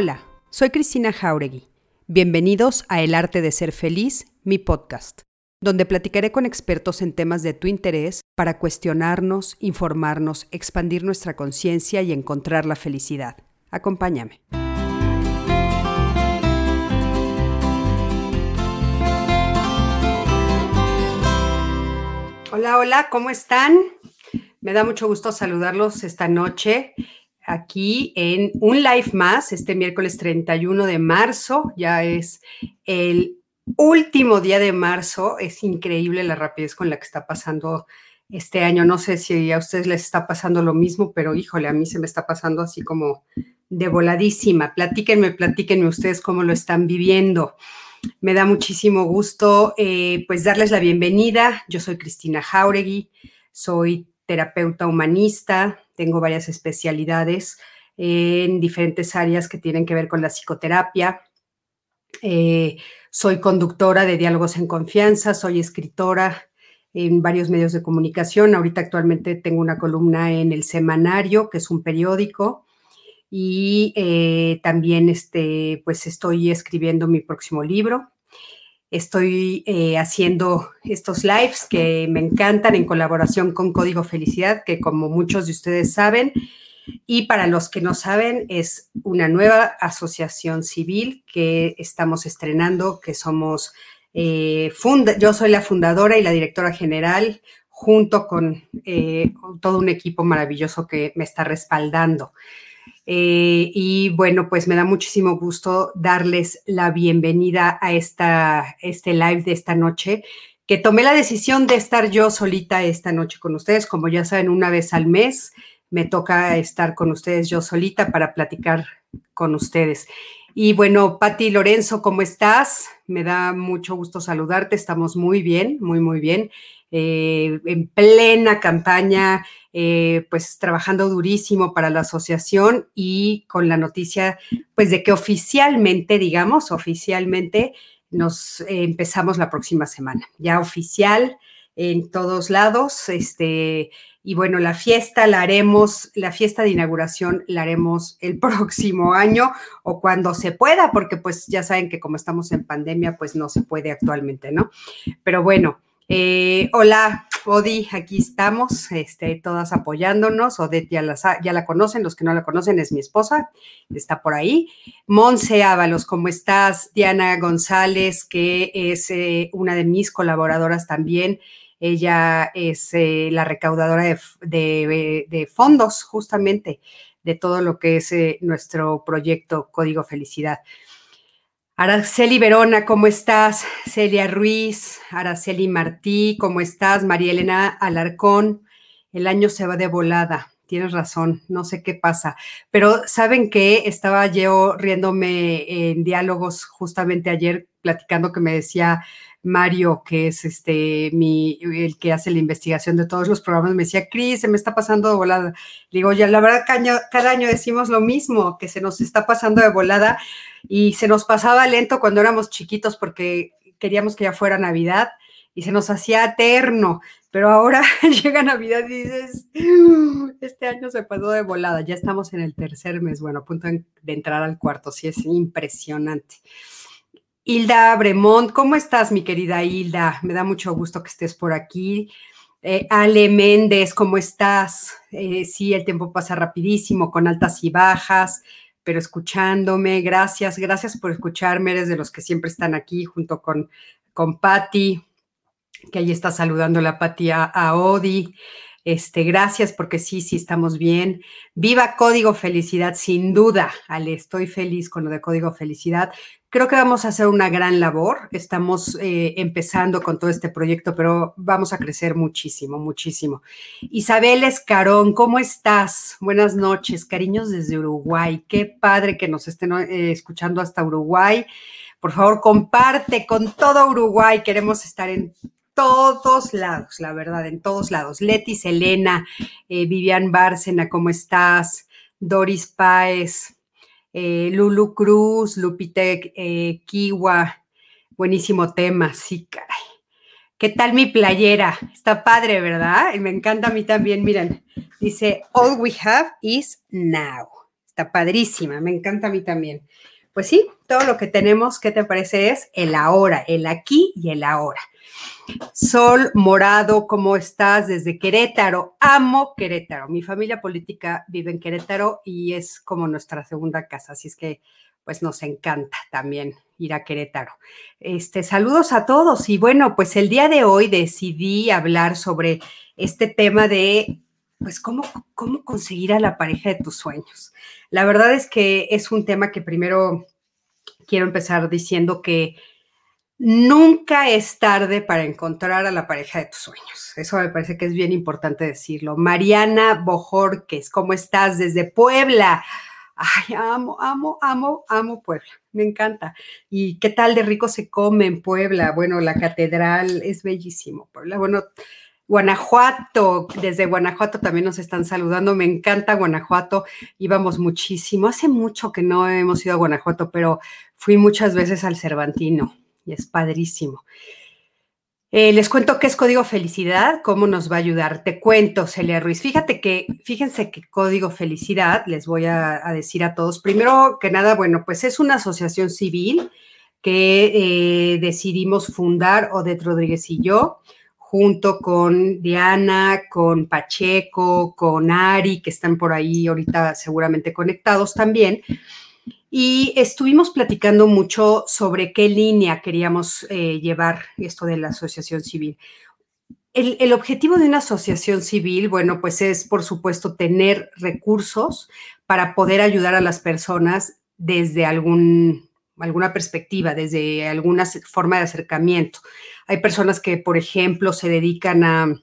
Hola, soy Cristina Jauregui. Bienvenidos a El Arte de Ser Feliz, mi podcast, donde platicaré con expertos en temas de tu interés para cuestionarnos, informarnos, expandir nuestra conciencia y encontrar la felicidad. Acompáñame. Hola, hola, ¿cómo están? Me da mucho gusto saludarlos esta noche aquí en un live más, este miércoles 31 de marzo, ya es el último día de marzo, es increíble la rapidez con la que está pasando este año. No sé si a ustedes les está pasando lo mismo, pero híjole, a mí se me está pasando así como de voladísima. Platíquenme, platíquenme ustedes cómo lo están viviendo. Me da muchísimo gusto eh, pues darles la bienvenida. Yo soy Cristina Jauregui, soy terapeuta humanista, tengo varias especialidades en diferentes áreas que tienen que ver con la psicoterapia. Eh, soy conductora de Diálogos en Confianza, soy escritora en varios medios de comunicación. Ahorita actualmente tengo una columna en El Semanario, que es un periódico, y eh, también este, pues estoy escribiendo mi próximo libro. Estoy eh, haciendo estos lives que me encantan en colaboración con Código Felicidad, que como muchos de ustedes saben, y para los que no saben, es una nueva asociación civil que estamos estrenando, que somos, eh, yo soy la fundadora y la directora general, junto con eh, todo un equipo maravilloso que me está respaldando. Eh, y bueno, pues me da muchísimo gusto darles la bienvenida a esta, este live de esta noche, que tomé la decisión de estar yo solita esta noche con ustedes, como ya saben, una vez al mes me toca estar con ustedes yo solita para platicar con ustedes. Y bueno, Patti Lorenzo, ¿cómo estás? Me da mucho gusto saludarte, estamos muy bien, muy, muy bien. Eh, en plena campaña, eh, pues trabajando durísimo para la asociación y con la noticia, pues de que oficialmente, digamos, oficialmente nos eh, empezamos la próxima semana, ya oficial en todos lados, este, y bueno, la fiesta la haremos, la fiesta de inauguración la haremos el próximo año o cuando se pueda, porque pues ya saben que como estamos en pandemia, pues no se puede actualmente, ¿no? Pero bueno, eh, hola, Odi, aquí estamos, este, todas apoyándonos. Odette ya ya la conocen, los que no la conocen es mi esposa, está por ahí. Monse Ábalos, ¿cómo estás? Diana González, que es eh, una de mis colaboradoras también. Ella es eh, la recaudadora de, de, fondos, justamente, de todo lo que es nuestro proyecto Código Felicidad. Araceli Verona, ¿cómo estás? Celia Ruiz, Araceli Martí, ¿cómo estás? María Elena Alarcón, el año se va de volada. Tienes razón, no sé qué pasa, pero ¿saben qué? Estaba yo riéndome en diálogos justamente ayer, platicando que me decía Mario, que es este mi, el que hace la investigación de todos los programas, me decía, Cris, se me está pasando de volada. digo, ya la verdad, cada año decimos lo mismo, que se nos está pasando de volada y se nos pasaba lento cuando éramos chiquitos porque queríamos que ya fuera Navidad y se nos hacía eterno, pero ahora llega Navidad y dices, este año se pasó de volada, ya estamos en el tercer mes, bueno, a punto de entrar al cuarto, sí es impresionante. Hilda Bremont, ¿cómo estás, mi querida Hilda? Me da mucho gusto que estés por aquí. Eh, Ale Méndez, ¿cómo estás? Eh, sí, el tiempo pasa rapidísimo, con altas y bajas, pero escuchándome. Gracias, gracias por escucharme. Eres de los que siempre están aquí junto con, con Patti, que ahí está saludando la Patti a, a Odi. Este, gracias porque sí, sí estamos bien. Viva Código Felicidad, sin duda, Ale, estoy feliz con lo de Código Felicidad. Creo que vamos a hacer una gran labor. Estamos eh, empezando con todo este proyecto, pero vamos a crecer muchísimo, muchísimo. Isabel Escarón, ¿cómo estás? Buenas noches, cariños desde Uruguay. Qué padre que nos estén eh, escuchando hasta Uruguay. Por favor, comparte con todo Uruguay. Queremos estar en todos lados, la verdad, en todos lados. Leti Selena, eh, Vivian Bárcena, ¿cómo estás? Doris Páez, eh, Lulu Cruz, Lupite eh, Kiwa, buenísimo tema, sí, caray. ¿Qué tal mi playera? Está padre, ¿verdad? Y me encanta a mí también, miren, dice, all we have is now. está padrísima, me encanta a mí también. Pues sí, todo lo que tenemos, ¿qué te parece? Es el ahora, el aquí y el ahora. Sol Morado, ¿cómo estás? Desde Querétaro. Amo Querétaro. Mi familia política vive en Querétaro y es como nuestra segunda casa, así es que pues nos encanta también ir a Querétaro. Este, saludos a todos y bueno, pues el día de hoy decidí hablar sobre este tema de pues cómo, cómo conseguir a la pareja de tus sueños. La verdad es que es un tema que primero quiero empezar diciendo que Nunca es tarde para encontrar a la pareja de tus sueños. Eso me parece que es bien importante decirlo. Mariana Bojorques, ¿cómo estás? Desde Puebla. Ay, amo, amo, amo, amo Puebla. Me encanta. ¿Y qué tal de rico se come en Puebla? Bueno, la catedral es bellísimo. Puebla, bueno, Guanajuato, desde Guanajuato también nos están saludando. Me encanta Guanajuato. Íbamos muchísimo. Hace mucho que no hemos ido a Guanajuato, pero fui muchas veces al Cervantino y es padrísimo. Eh, les cuento qué es Código Felicidad, cómo nos va a ayudar. Te cuento, Celia Ruiz. Fíjate que, fíjense que Código Felicidad, les voy a, decir a todos, primero que nada, bueno, pues es una asociación civil que eh, decidimos fundar Odette Rodríguez y yo, junto con Diana, con Pacheco, con Ari, que están por ahí ahorita seguramente conectados también y estuvimos platicando mucho sobre qué línea queríamos eh, llevar esto de la asociación civil. El, objetivo de una asociación civil, bueno, pues es, por supuesto, tener recursos para poder ayudar a las personas desde algún, alguna perspectiva, desde alguna forma de acercamiento. Hay personas que, por ejemplo, se dedican a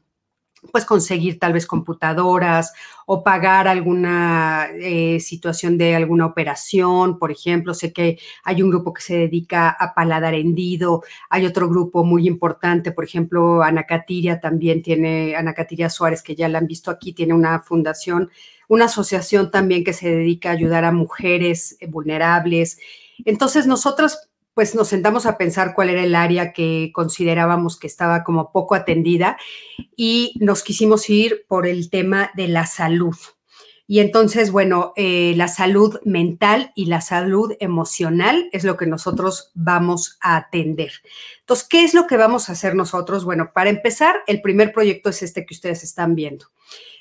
pues conseguir tal vez computadoras o pagar alguna eh, situación de alguna operación, por ejemplo, sé que hay un grupo que se dedica a paladar hendido, hay otro grupo muy importante, por ejemplo, Ana Catiria también tiene, Ana Catiria Suárez, que ya la han visto aquí, tiene una fundación, una asociación también que se dedica a ayudar a mujeres vulnerables. Entonces, nosotros pues nos sentamos a pensar cuál era el área que considerábamos que estaba como poco atendida y nos quisimos ir por el tema de la salud. Y entonces, bueno, eh, la salud mental y la salud emocional es lo que nosotros vamos a atender. Entonces, ¿qué es lo que vamos a hacer nosotros? Bueno, para empezar, el primer proyecto es este que ustedes están viendo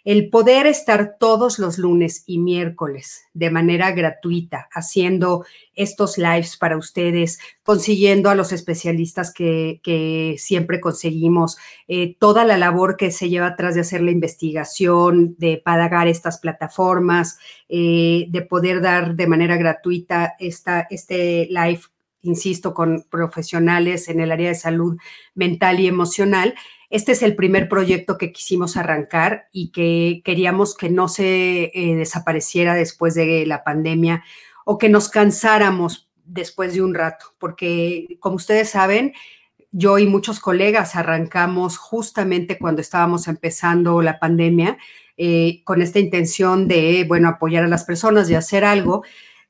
el poder estar todos los lunes y miércoles de manera gratuita haciendo estos lives para ustedes, consiguiendo a los especialistas que, siempre conseguimos, eh, toda la labor que se lleva atrás de hacer la investigación, de pagar estas plataformas, eh, de poder dar de manera gratuita esta, este live insisto, con profesionales en el área de salud mental y emocional, este es el primer proyecto que quisimos arrancar y que queríamos que no se eh, desapareciera después de la pandemia o que nos cansáramos después de un rato, porque como ustedes saben, yo y muchos colegas arrancamos justamente cuando estábamos empezando la pandemia eh, con esta intención de, bueno, apoyar a las personas, y hacer algo.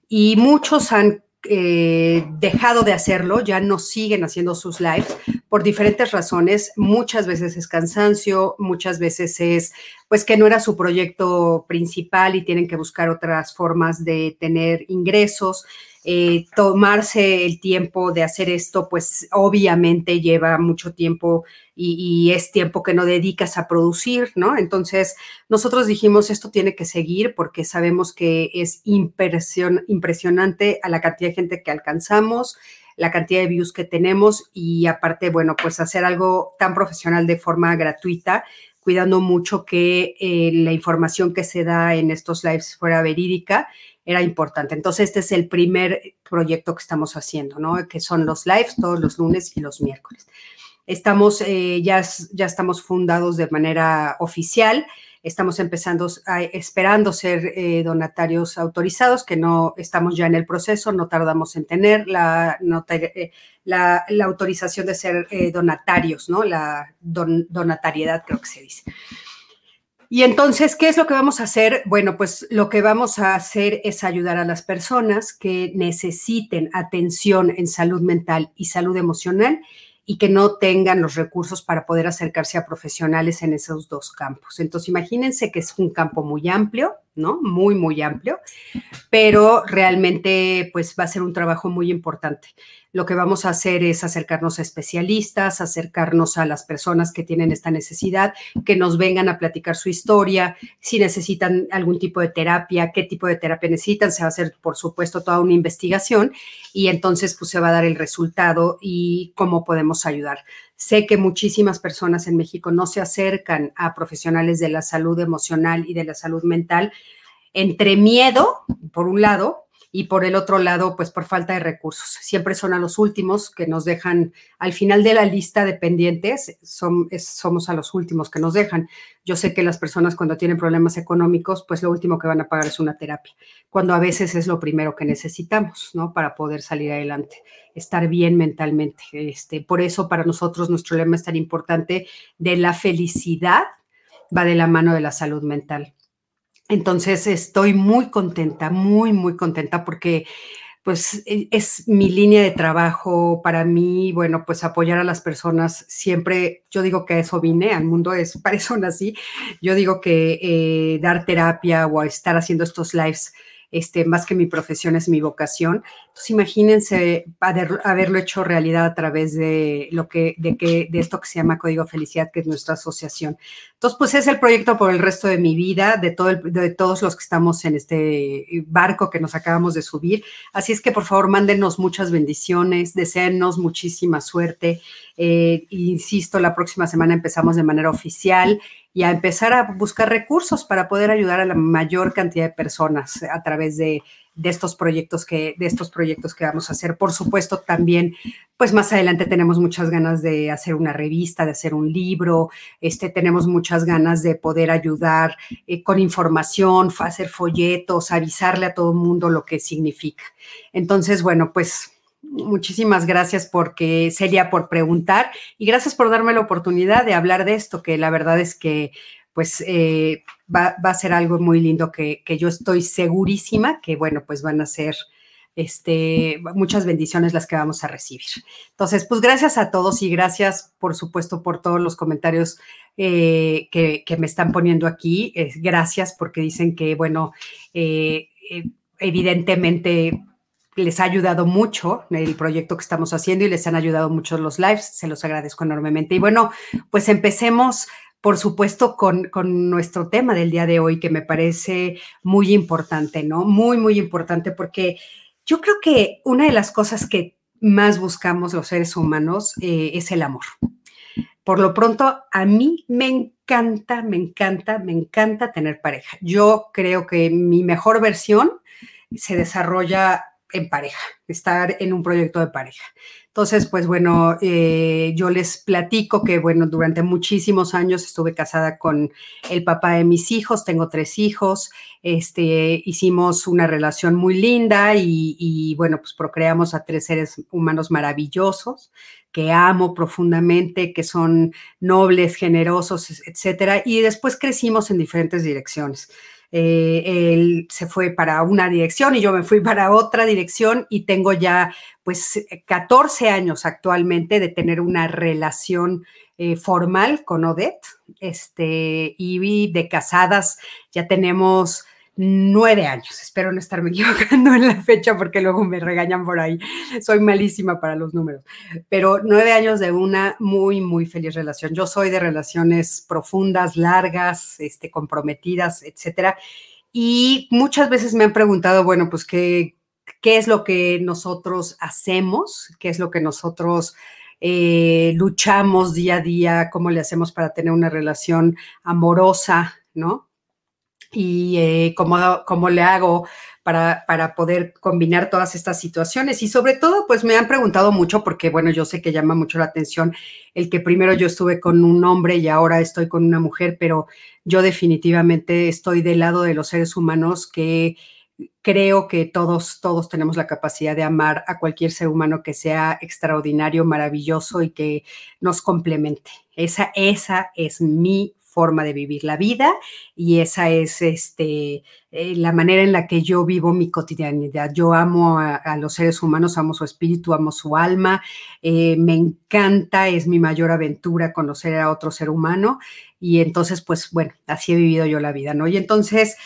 Y muchos han eh, dejado de hacerlo, ya no siguen haciendo sus lives por diferentes razones. Muchas veces es cansancio, muchas veces es pues que no era su proyecto principal y tienen que buscar otras formas de tener ingresos. Eh, tomarse el tiempo de hacer esto, pues obviamente lleva mucho tiempo y, es tiempo que no dedicas a producir, ¿no? Entonces, nosotros dijimos, esto tiene que seguir porque sabemos que es impresionante a la cantidad de gente que alcanzamos, la cantidad de views que tenemos y aparte, bueno, pues hacer algo tan profesional de forma gratuita, cuidando mucho que eh, la información que se da en estos lives fuera verídica era importante. Entonces, este es el primer proyecto que estamos haciendo, ¿no? Que son los lives todos los lunes y los miércoles. Estamos, eh, ya, ya estamos fundados de manera oficial. Estamos empezando, esperando ser eh, donatarios autorizados, que no estamos ya en el proceso, no tardamos en tener la, eh, la, autorización de ser donatarios, ¿no? La donatariedad, creo que se dice. Y entonces, ¿qué es lo que vamos a hacer? Bueno, pues lo que vamos a hacer es ayudar a las personas que necesiten atención en salud mental y salud emocional y que no tengan los recursos para poder acercarse a profesionales en esos dos campos. Entonces, imagínense que es un campo muy amplio, ¿no? Muy, muy amplio, pero realmente pues va a ser un trabajo muy importante lo que vamos a hacer es acercarnos a especialistas, acercarnos a las personas que tienen esta necesidad, que nos vengan a platicar su historia, si necesitan algún tipo de terapia, qué tipo de terapia necesitan, se va a hacer, por supuesto, toda una investigación y entonces pues se va a dar el resultado y cómo podemos ayudar. Sé que muchísimas personas en México no se acercan a profesionales de la salud emocional y de la salud mental entre miedo, por un lado, y por el otro lado, pues por falta de recursos. Siempre son a los últimos que nos dejan, al final de la lista de pendientes, son, somos a los últimos que nos dejan. Yo sé que las personas cuando tienen problemas económicos, pues lo último que van a pagar es una terapia, cuando a veces es lo primero que necesitamos, ¿no? Para poder salir adelante, estar bien mentalmente. Este, por eso para nosotros nuestro lema es tan importante de la felicidad, va de la mano de la salud mental. Entonces estoy muy contenta, muy, muy contenta porque pues e, es mi línea de trabajo para mí, bueno, pues apoyar a las personas. Siempre, yo digo que eso vine al mundo, es para eso nací. Yo digo que eh, dar terapia o estar haciendo estos lives este, más que mi profesión es mi vocación. Entonces, imagínense haberlo hecho realidad a través de lo que, de que, de esto que se llama Código Felicidad, que es nuestra asociación. Entonces, pues es el proyecto por el resto de mi vida, de, todo de todos los que estamos en este barco que nos acabamos de subir. Así es que, por favor, mándenos muchas bendiciones, deseennos muchísima suerte. Eh, insisto, la próxima semana empezamos de manera oficial y a empezar a buscar recursos para poder ayudar a la mayor cantidad de personas a través de, estos proyectos que de estos proyectos que vamos a hacer. Por supuesto, también, pues más adelante tenemos muchas ganas de hacer una revista, de hacer un libro. Este, tenemos muchas ganas de poder ayudar eh, con información, hacer folletos, avisarle a todo el mundo lo que significa. Entonces, bueno, pues Muchísimas gracias porque sería por preguntar y gracias por darme la oportunidad de hablar de esto, que la verdad es que pues eh, va, a ser algo muy lindo que, yo estoy segurísima que bueno, pues van a ser este, muchas bendiciones las que vamos a recibir. Entonces, pues gracias a todos y gracias, por supuesto, por todos los comentarios eh, que, me están poniendo aquí. gracias porque dicen que, bueno, eh, evidentemente les ha ayudado mucho el proyecto que estamos haciendo y les han ayudado mucho los lives. Se los agradezco enormemente. Y bueno, pues empecemos, por supuesto, con, con nuestro tema del día de hoy, que me parece muy importante, ¿no? Muy, muy importante, porque yo creo que una de las cosas que más buscamos los seres humanos eh, es el amor. Por lo pronto, a mí me encanta, me encanta, me encanta tener pareja. Yo creo que mi mejor versión se desarrolla en pareja, estar en un proyecto de pareja. Entonces, pues bueno, eh, yo les platico que, bueno, durante muchísimos años estuve casada con el papá de mis hijos, tengo tres hijos, este, hicimos una relación muy linda y, y bueno, pues procreamos a tres seres humanos maravillosos que amo profundamente, que son nobles, generosos, etcétera. Y después crecimos en diferentes direcciones. Eh, él se fue para una dirección y yo me fui para otra dirección y tengo ya pues 14 años actualmente de tener una relación eh, formal con Odette, este, y de casadas ya tenemos nueve años. Espero no estarme equivocando en la fecha porque luego me regañan por ahí. Soy malísima para los números. Pero nueve años de una muy, muy feliz relación. Yo soy de relaciones profundas, largas, este, comprometidas, etcétera. Y muchas veces me han preguntado, bueno, pues qué, qué es lo que nosotros hacemos, qué es lo que nosotros eh, luchamos día a día, cómo le hacemos para tener una relación amorosa, ¿no? Y eh, cómo, le hago para, para, poder combinar todas estas situaciones. Y sobre todo, pues me han preguntado mucho, porque bueno, yo sé que llama mucho la atención el que primero yo estuve con un hombre y ahora estoy con una mujer, pero yo definitivamente estoy del lado de los seres humanos que creo que todos, todos tenemos la capacidad de amar a cualquier ser humano que sea extraordinario, maravilloso y que nos complemente. Esa, esa es mi forma de vivir la vida y esa es este, eh, la manera en la que yo vivo mi cotidianidad. Yo amo a, los seres humanos, amo su espíritu, amo su alma, eh, me encanta, es mi mayor aventura conocer a otro ser humano y entonces, pues bueno, así he vivido yo la vida, ¿no? Y entonces...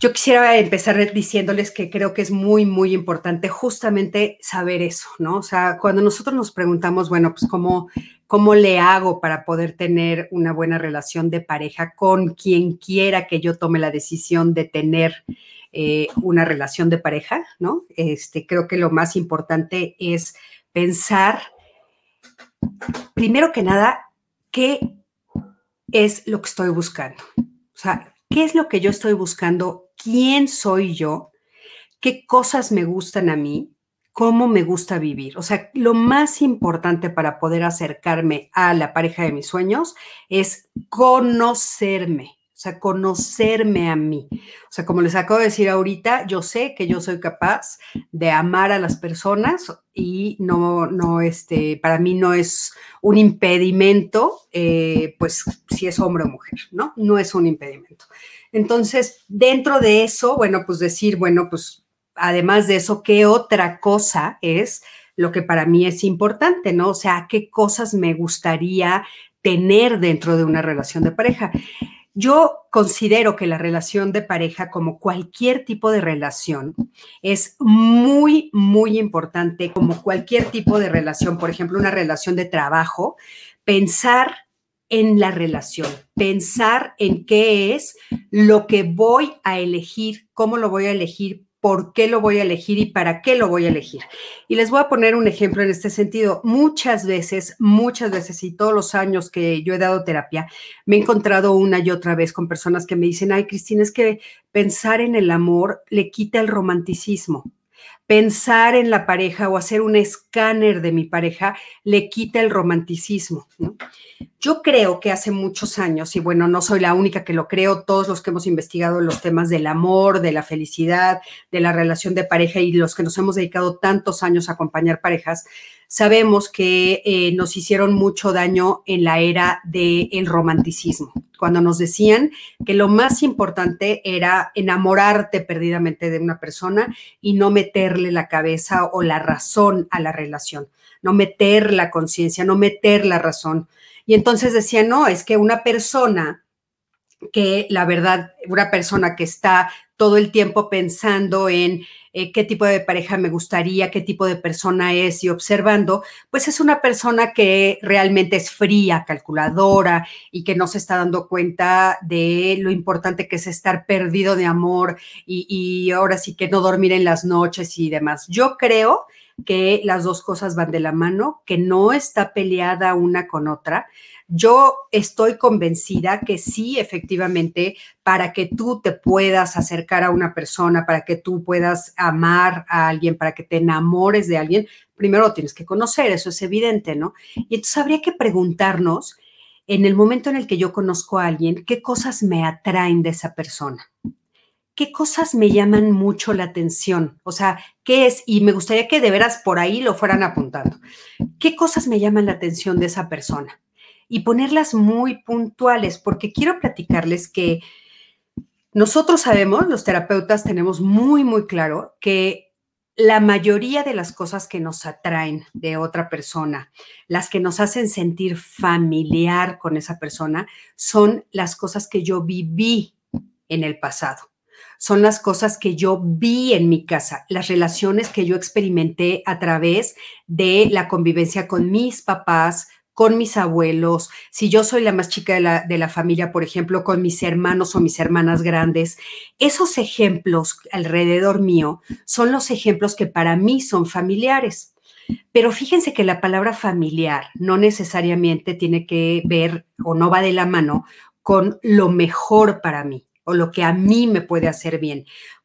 Yo quisiera empezar diciéndoles que creo que es muy, muy importante justamente saber eso, ¿no? O sea, cuando nosotros nos preguntamos, bueno, pues cómo, cómo le hago para poder tener una buena relación de pareja con quien quiera que yo tome la decisión de tener eh, una relación de pareja, ¿no? Este, creo que lo más importante es pensar, primero que nada, qué es lo que estoy buscando. O sea, ¿qué es lo que yo estoy buscando quién soy yo, qué cosas me gustan a mí, cómo me gusta vivir. O sea, lo más importante para poder acercarme a la pareja de mis sueños es conocerme. O sea, conocerme a mí. O sea, como les acabo de decir ahorita, yo sé que yo soy capaz de amar a las personas y no, no, este, para mí no es un impedimento, eh, pues si es hombre o mujer, ¿no? No es un impedimento. Entonces, dentro de eso, bueno, pues decir, bueno, pues además de eso, ¿qué otra cosa es lo que para mí es importante, ¿no? O sea, ¿qué cosas me gustaría tener dentro de una relación de pareja? Yo considero que la relación de pareja, como cualquier tipo de relación, es muy, muy importante, como cualquier tipo de relación, por ejemplo, una relación de trabajo, pensar en la relación, pensar en qué es lo que voy a elegir, cómo lo voy a elegir, por qué lo voy a elegir y para qué lo voy a elegir. Y les voy a poner un ejemplo en este sentido. Muchas veces, muchas veces y todos los años que yo he dado terapia, me he encontrado una y otra vez con personas que me dicen, ay, Cristina, es que pensar en el amor le quita el romanticismo pensar en la pareja o hacer un escáner de mi pareja le quita el romanticismo. Yo creo que hace muchos años, y bueno, no soy la única que lo creo, todos los que hemos investigado los temas del amor, de la felicidad, de la relación de pareja y los que nos hemos dedicado tantos años a acompañar parejas, sabemos que eh, nos hicieron mucho daño en la era del romanticismo, cuando nos decían que lo más importante era enamorarte perdidamente de una persona y no meterle la cabeza o la razón a la relación, no meter la conciencia, no meter la razón. Y entonces decían, no, es que una persona que la verdad, una persona que está todo el tiempo pensando en eh, qué tipo de pareja me gustaría, qué tipo de persona es y observando, pues es una persona que realmente es fría, calculadora y que no se está dando cuenta de lo importante que es estar perdido de amor y, y ahora sí que no dormir en las noches y demás. Yo creo que las dos cosas van de la mano, que no está peleada una con otra yo estoy convencida que sí, efectivamente, para que tú te puedas acercar a una persona, para que tú puedas amar a alguien, para que te enamores de alguien, primero tienes que conocer, eso es evidente, ¿no? Y entonces habría que preguntarnos, en el momento en el que yo conozco a alguien, ¿qué cosas me atraen de esa persona? ¿Qué cosas me llaman mucho la atención? O sea, ¿qué es? Y me gustaría que de veras por ahí lo fueran apuntando. ¿Qué cosas me llaman la atención de esa persona? Y ponerlas muy puntuales, porque quiero platicarles que nosotros sabemos, los terapeutas tenemos muy, muy claro que la mayoría de las cosas que nos atraen de otra persona, las que nos hacen sentir familiar con esa persona, son las cosas que yo viví en el pasado. Son las cosas que yo vi en mi casa, las relaciones que yo experimenté a través de la convivencia con mis papás, con mis abuelos, si yo soy la más chica de la, de la, familia, por ejemplo, con mis hermanos o mis hermanas grandes, esos ejemplos alrededor mío son los ejemplos que para mí son familiares. Pero fíjense que la palabra familiar no necesariamente tiene que ver o no va de la mano con lo mejor para mí o lo que a mí me puede hacer bien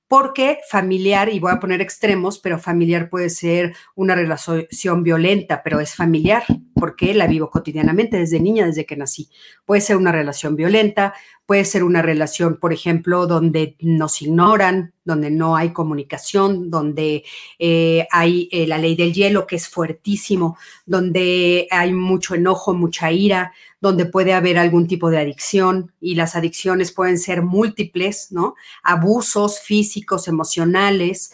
porque familiar, y voy a poner extremos, pero familiar puede ser una relación violenta, pero es familiar, porque la vivo cotidianamente desde niña, desde que nací. Puede ser una relación violenta, puede ser una relación, por ejemplo, donde nos ignoran, donde no hay comunicación, donde eh, hay eh, la ley del hielo que es fuertísimo, donde hay mucho enojo, mucha ira, donde puede haber algún tipo de adicción y las adicciones pueden ser múltiples, ¿no? Abusos físicos, emocionales.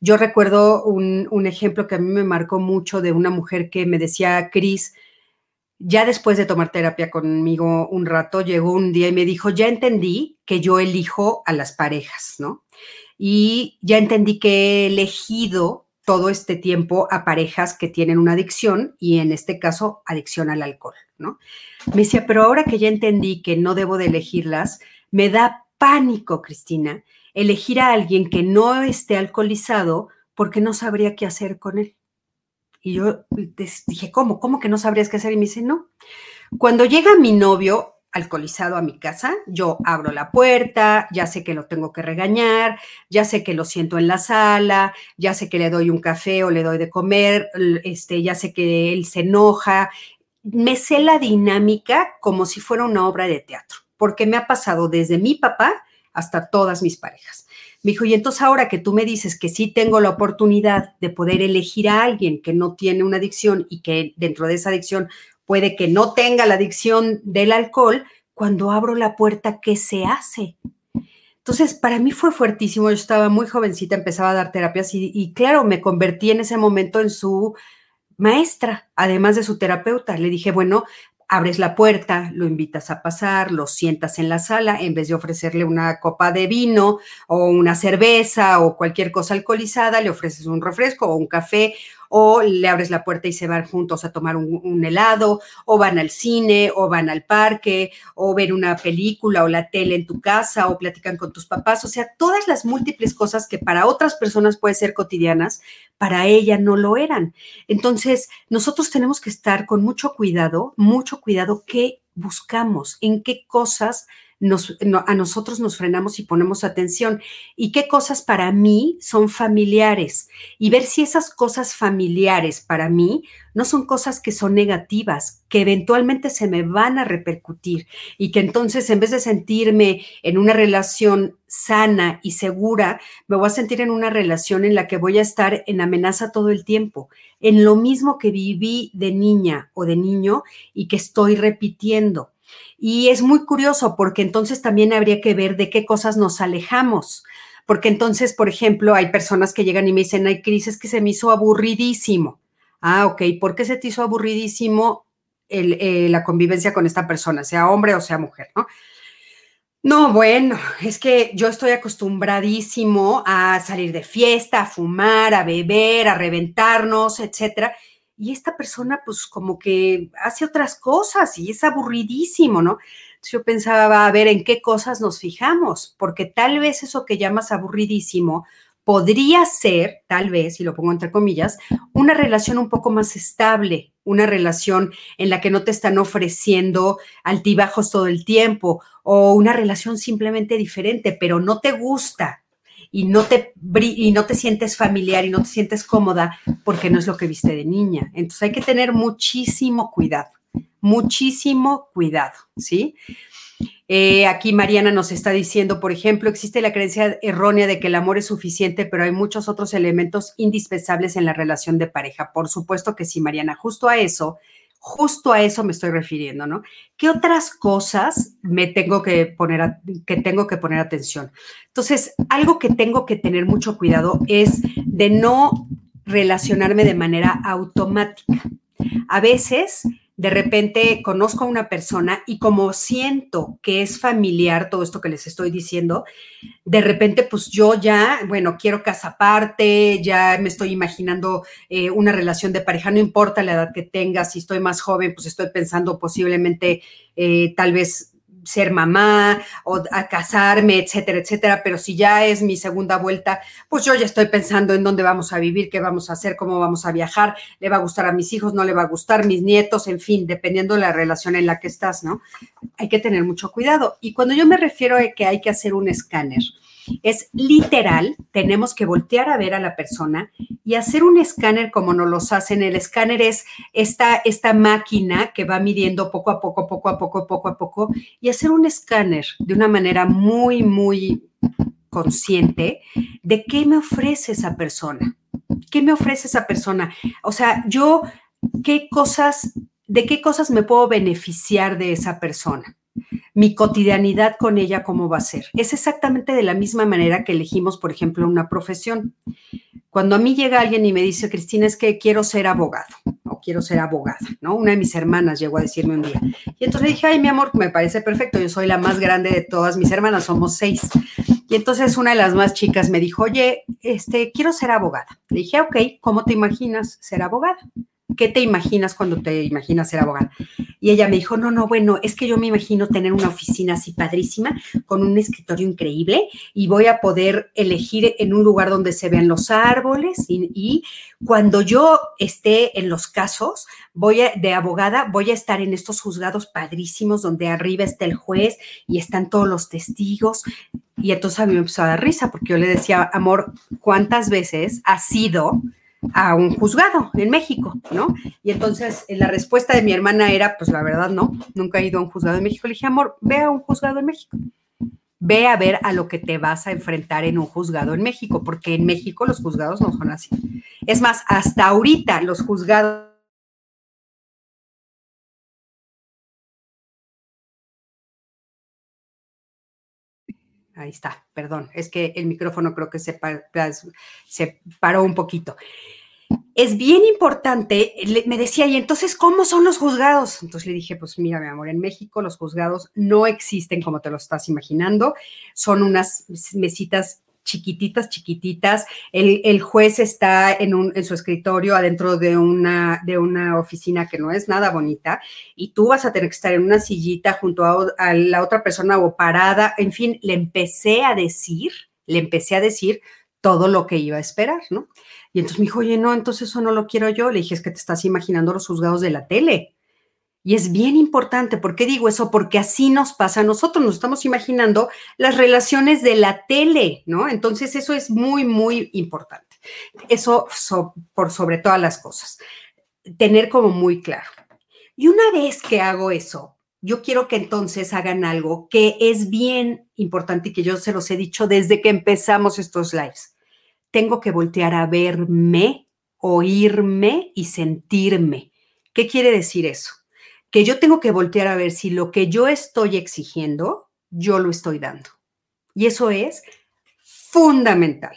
Yo recuerdo un, un ejemplo que a mí me marcó mucho de una mujer que me decía, Cris, ya después de tomar terapia conmigo un rato, llegó un día y me dijo, ya entendí que yo elijo a las parejas, ¿no? Y ya entendí que he elegido todo este tiempo a parejas que tienen una adicción y en este caso adicción al alcohol, ¿no? Me decía, pero ahora que ya entendí que no debo de elegirlas, me da pánico, Cristina, elegir a alguien que no esté alcoholizado porque no sabría qué hacer con él. Y yo dije, ¿cómo? ¿Cómo que no sabrías qué hacer? Y me dice, no. Cuando llega mi novio alcoholizado a mi casa, yo abro la puerta, ya sé que lo tengo que regañar, ya sé que lo siento en la sala, ya sé que le doy un café o le doy de comer, este, ya sé que él se enoja. Me sé la dinámica como si fuera una obra de teatro, porque me ha pasado desde mi papá hasta todas mis parejas. Me dijo, y entonces ahora que tú me dices que sí tengo la oportunidad de poder elegir a alguien que no tiene una adicción y que dentro de esa adicción puede que no tenga la adicción del alcohol, cuando abro la puerta, ¿qué se hace? Entonces, para mí fue fuertísimo. Yo estaba muy jovencita, empezaba a dar terapias y, y, claro, me convertí en ese momento en su maestra, además de su terapeuta. Le dije, bueno, abres la puerta, lo invitas a pasar, lo sientas en la sala, en vez de ofrecerle una copa de vino o una cerveza o cualquier cosa alcoholizada, le ofreces un refresco o un café o le abres la puerta y se van juntos a tomar un, helado, o van al cine, o van al parque, o ver una película o la tele en tu casa, o platican con tus papás, o sea, todas las múltiples cosas que para otras personas pueden ser cotidianas, para ella no lo eran. Entonces, nosotros tenemos que estar con mucho cuidado, mucho cuidado qué buscamos, en qué cosas a nosotros nos frenamos y ponemos atención y qué cosas para mí son familiares y ver si esas cosas familiares para mí no son cosas que son negativas, que eventualmente se me van a repercutir y que entonces en vez de sentirme en una relación sana y segura, me voy a sentir en una relación en la que voy a estar en amenaza todo el tiempo, en lo mismo que viví de niña o de niño y que estoy repitiendo. Y es muy curioso porque entonces también habría que ver de qué cosas nos alejamos. Porque entonces, por ejemplo, hay personas que llegan y me dicen, ay, Cris, es que se me hizo aburridísimo. Ah, ok, ¿por qué se te hizo aburridísimo eh, la convivencia con esta persona, sea hombre o sea mujer, no? No, bueno, es que yo estoy acostumbradísimo a salir de fiesta, a fumar, a beber, a reventarnos, etcétera y esta persona pues como que hace otras cosas y es aburridísimo, ¿no? yo pensaba, a ver, ¿en qué cosas nos fijamos? Porque tal vez eso que llamas aburridísimo podría ser, tal vez, y lo pongo entre comillas, una relación un poco más estable, una relación en la que no te están ofreciendo altibajos todo el tiempo o una relación simplemente diferente, pero no te gusta, y no te, y no te sientes familiar y no te sientes cómoda porque no es lo que viste de niña. Entonces hay que tener muchísimo cuidado, muchísimo cuidado, ¿sí? Eh, aquí Mariana nos está diciendo, por ejemplo, existe la creencia errónea de que el amor es suficiente, pero hay muchos otros elementos indispensables en la relación de pareja. Por supuesto que sí, Mariana, justo a eso Justo a eso me estoy refiriendo, ¿no? ¿Qué otras cosas me tengo que poner, que tengo que poner atención? Entonces, algo que tengo que tener mucho cuidado es de no relacionarme de manera automática. A veces de repente conozco a una persona y como siento que es familiar todo esto que les estoy diciendo, de repente pues yo ya, bueno, quiero casa aparte, ya me estoy imaginando eh, una relación de pareja, no importa la edad que tenga, si estoy más joven, pues estoy pensando posiblemente eh, tal vez ser mamá o a casarme, etcétera, etcétera. Pero si ya es mi segunda vuelta, pues yo ya estoy pensando en dónde vamos a vivir, qué vamos a hacer, cómo vamos a viajar, le va a gustar a mis hijos, no le va a gustar, mis nietos, en fin, dependiendo de la relación en la que estás, ¿no? Hay que tener mucho cuidado. Y cuando yo me refiero a que hay que hacer un escáner, es literal, tenemos que voltear a ver a la persona y hacer un escáner como nos los hacen. El escáner es esta, esta máquina que va midiendo poco a poco, poco a poco, poco a poco, y hacer un escáner de una manera muy, muy consciente de qué me ofrece esa persona. ¿Qué me ofrece esa persona? O sea, yo, ¿qué cosas, de qué cosas me puedo beneficiar de esa persona? Mi cotidianidad con ella, ¿cómo va a ser? Es exactamente de la misma manera que elegimos, por ejemplo, una profesión. Cuando a mí llega alguien y me dice, Cristina, es que quiero ser abogado o quiero ser abogada, ¿no? Una de mis hermanas llegó a decirme un día. Y entonces dije, ay, mi amor, me parece perfecto, yo soy la más grande de todas mis hermanas, somos seis. Y entonces una de las más chicas me dijo, oye, este, quiero ser abogada. Le dije, ok, ¿cómo te imaginas ser abogada? ¿Qué te imaginas cuando te imaginas ser abogada? Y ella me dijo, no, no, bueno, es que yo me imagino tener una oficina así padrísima, con un escritorio increíble, y voy a poder elegir en un lugar donde se vean los árboles, y, cuando yo esté en los casos, voy de abogada, voy a estar en estos juzgados padrísimos, donde arriba está el juez y están todos los testigos. Y entonces a mí me empezó a dar risa, porque yo le decía, amor, ¿cuántas veces has sido a un juzgado en México, ¿no? Y entonces eh, la respuesta de mi hermana era, pues la verdad no, nunca he ido a un juzgado en México. Le dije, amor, ve a un juzgado en México. Ve a ver a lo que te vas a enfrentar en un juzgado en México, porque en México los juzgados no son así. Es más, hasta ahorita los juzgados Ahí está, perdón, es que el micrófono creo que se, paró un poquito. Es bien importante, me decía, y entonces, ¿cómo son los juzgados? Entonces le dije, pues mira, mi amor, en México los juzgados no existen como te lo estás imaginando, son unas mesitas chiquititas, chiquititas. El, juez está en, su escritorio adentro de una, de una oficina que no es nada bonita y tú vas a tener que estar en una sillita junto a, a la otra persona o parada. En fin, le empecé a decir, le empecé a decir todo lo que iba a esperar, ¿no? Y entonces me dijo, oye, no, entonces eso no lo quiero yo. Le dije, es que te estás imaginando los juzgados de la tele. Y es bien importante. ¿Por qué digo eso? Porque así nos pasa a nosotros. Nos estamos imaginando las relaciones de la tele, ¿no? Entonces eso es muy, muy importante. Eso por sobre todas las cosas. Tener como muy claro. Y una vez que hago eso, yo quiero que entonces hagan algo que es bien importante y que yo se los he dicho desde que empezamos estos lives. Tengo que voltear a verme, oírme y sentirme. ¿Qué quiere decir eso? Que yo tengo que voltear a ver si lo que yo estoy exigiendo, yo lo estoy dando. Y eso es fundamental,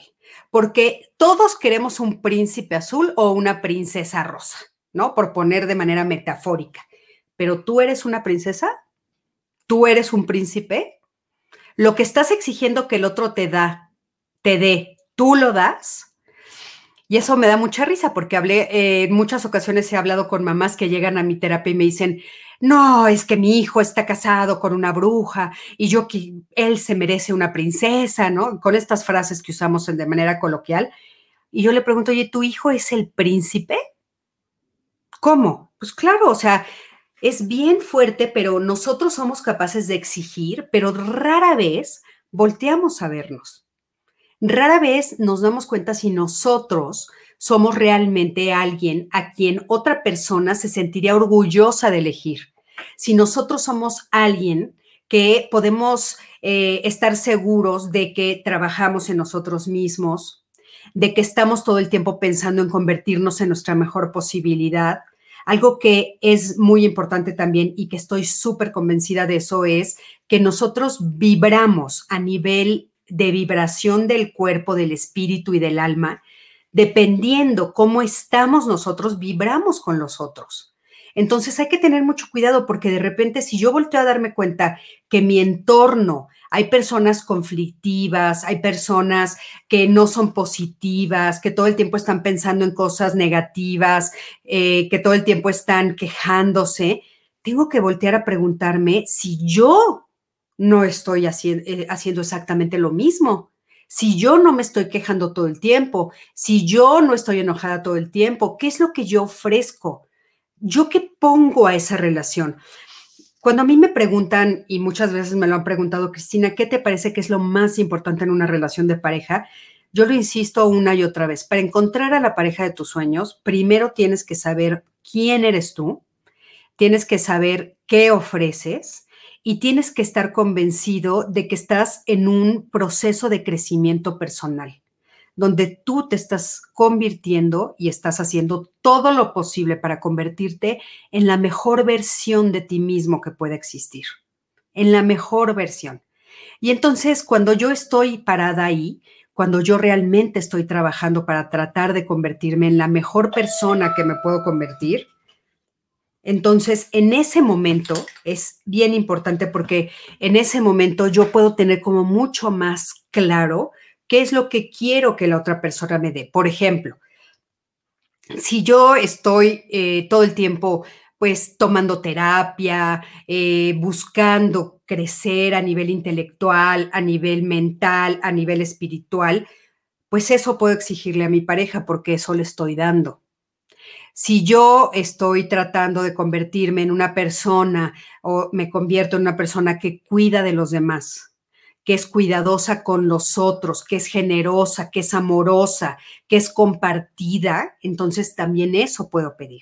porque todos queremos un príncipe azul o una princesa rosa, ¿no? Por poner de manera metafórica. Pero tú eres una princesa, tú eres un príncipe. Lo que estás exigiendo que el otro te da, te dé, tú lo das. Y eso me da mucha risa porque hablé, eh, en muchas ocasiones he hablado con mamás que llegan a mi terapia y me dicen, no, es que mi hijo está casado con una bruja y yo que él se merece una princesa, ¿no? Con estas frases que usamos de manera coloquial. Y yo le pregunto, oye, ¿tu hijo es el príncipe? ¿Cómo? Pues claro, o sea, es bien fuerte, pero nosotros somos capaces de exigir, pero rara vez volteamos a vernos. Rara vez nos damos cuenta si nosotros somos realmente alguien a quien otra persona se sentiría orgullosa de elegir. Si nosotros somos alguien que podemos eh, estar seguros de que trabajamos en nosotros mismos, de que estamos todo el tiempo pensando en convertirnos en nuestra mejor posibilidad. Algo que es muy importante también y que estoy súper convencida de eso es que nosotros vibramos a nivel de vibración del cuerpo, del espíritu y del alma, dependiendo cómo estamos nosotros, vibramos con los otros. Entonces hay que tener mucho cuidado porque de repente si yo volteo a darme cuenta que mi entorno hay personas conflictivas, hay personas que no son positivas, que todo el tiempo están pensando en cosas negativas, eh, que todo el tiempo están quejándose, tengo que voltear a preguntarme si yo no estoy eh, haciendo exactamente lo mismo. Si yo no me estoy quejando todo el tiempo, si yo no estoy enojada todo el tiempo, ¿qué es lo que yo ofrezco? ¿Yo qué pongo a esa relación? Cuando a mí me preguntan, y muchas veces me lo han preguntado, Cristina, ¿qué te parece que es lo más importante en una relación de pareja? Yo lo insisto una y otra vez, para encontrar a la pareja de tus sueños, primero tienes que saber quién eres tú, tienes que saber qué ofreces, y tienes que estar convencido de que estás en un proceso de crecimiento personal, donde tú te estás convirtiendo y estás haciendo todo lo posible para convertirte en la mejor versión de ti mismo que pueda existir, en la mejor versión. Y entonces cuando yo estoy parada ahí, cuando yo realmente estoy trabajando para tratar de convertirme en la mejor persona que me puedo convertir, entonces, en ese momento es bien importante porque en ese momento yo puedo tener como mucho más claro qué es lo que quiero que la otra persona me dé. Por ejemplo, si yo estoy eh, todo el tiempo pues tomando terapia, eh, buscando crecer a nivel intelectual, a nivel mental, a nivel espiritual, pues eso puedo exigirle a mi pareja porque eso le estoy dando. Si yo estoy tratando de convertirme en una persona o me convierto en una persona que cuida de los demás, que es cuidadosa con los otros, que es generosa, que es amorosa, que es compartida, entonces también eso puedo pedir.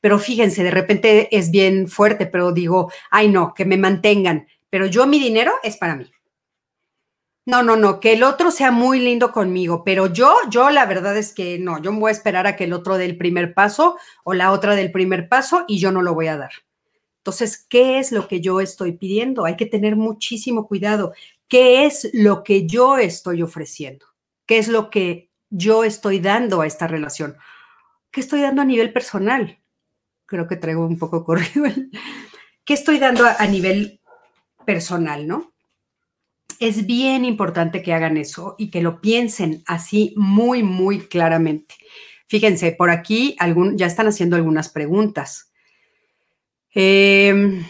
Pero fíjense, de repente es bien fuerte, pero digo, ay no, que me mantengan, pero yo mi dinero es para mí. No, no, no, que el otro sea muy lindo conmigo, pero yo, yo la verdad es que no, yo me voy a esperar a que el otro dé el primer paso o la otra del primer paso y yo no lo voy a dar. Entonces, ¿qué es lo que yo estoy pidiendo? Hay que tener muchísimo cuidado. ¿Qué es lo que yo estoy ofreciendo? ¿Qué es lo que yo estoy dando a esta relación? ¿Qué estoy dando a nivel personal? Creo que traigo un poco corrido. ¿Qué estoy dando a, a nivel personal, no? Es bien importante que hagan eso y que lo piensen así muy, muy claramente. Fíjense, por aquí ya están haciendo algunas preguntas. Em,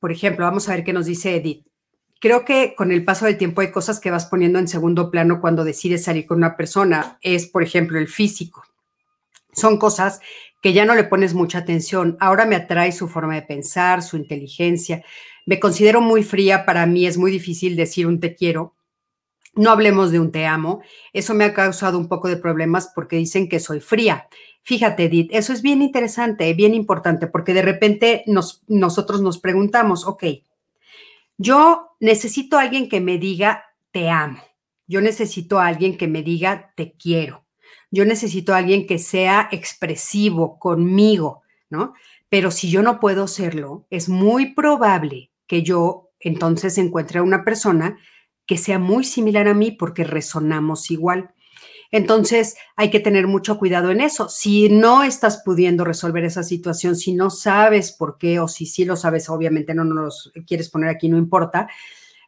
por ejemplo, vamos a ver qué nos dice Edith. Creo que con el paso del tiempo hay cosas que vas poniendo en segundo plano cuando decides salir con una persona. Es, por ejemplo, el físico. Son cosas que ya no le pones mucha atención. Ahora me atrae su forma de pensar, su inteligencia. Me considero muy fría, para mí es muy difícil decir un te quiero. No hablemos de un te amo. Eso me ha causado un poco de problemas porque dicen que soy fría. Fíjate, Edith, eso es bien interesante, bien importante, porque de repente nos, nosotros nos preguntamos, ok, yo necesito a alguien que me diga te amo. Yo necesito a alguien que me diga te quiero. Yo necesito a alguien que sea expresivo conmigo, ¿no? Pero si yo no puedo serlo, es muy probable que yo entonces encuentre a una persona que sea muy similar a mí porque resonamos igual. Entonces hay que tener mucho cuidado en eso. Si no estás pudiendo resolver esa situación, si no sabes por qué o si sí lo sabes, obviamente no nos quieres poner aquí, no importa,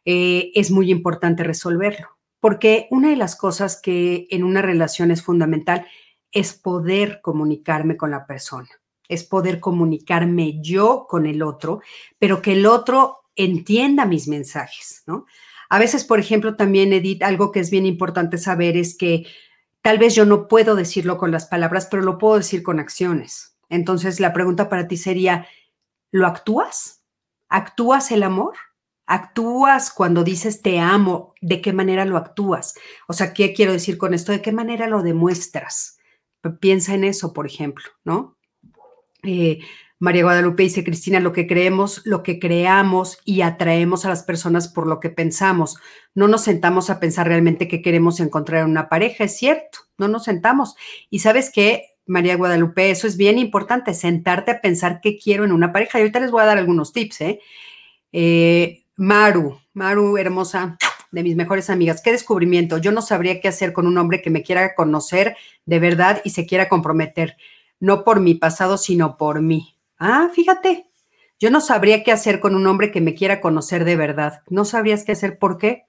eh, es muy importante resolverlo. Porque una de las cosas que en una relación es fundamental es poder comunicarme con la persona es poder comunicarme yo con el otro, pero que el otro entienda mis mensajes, ¿no? A veces, por ejemplo, también, Edith, algo que es bien importante saber es que tal vez yo no puedo decirlo con las palabras, pero lo puedo decir con acciones. Entonces, la pregunta para ti sería, ¿lo actúas? ¿Actúas el amor? ¿Actúas cuando dices te amo? ¿De qué manera lo actúas? O sea, ¿qué quiero decir con esto? ¿De qué manera lo demuestras? Piensa en eso, por ejemplo, ¿no? Eh, María Guadalupe dice, Cristina, lo que creemos, lo que creamos y atraemos a las personas por lo que pensamos. No nos sentamos a pensar realmente qué queremos encontrar en una pareja, es cierto, no nos sentamos. Y sabes qué, María Guadalupe, eso es bien importante, sentarte a pensar qué quiero en una pareja. Y ahorita les voy a dar algunos tips, ¿eh? eh Maru, Maru, hermosa, de mis mejores amigas, qué descubrimiento. Yo no sabría qué hacer con un hombre que me quiera conocer de verdad y se quiera comprometer no por mi pasado, sino por mí. Ah, fíjate, yo no sabría qué hacer con un hombre que me quiera conocer de verdad. ¿No sabrías qué hacer? ¿Por qué?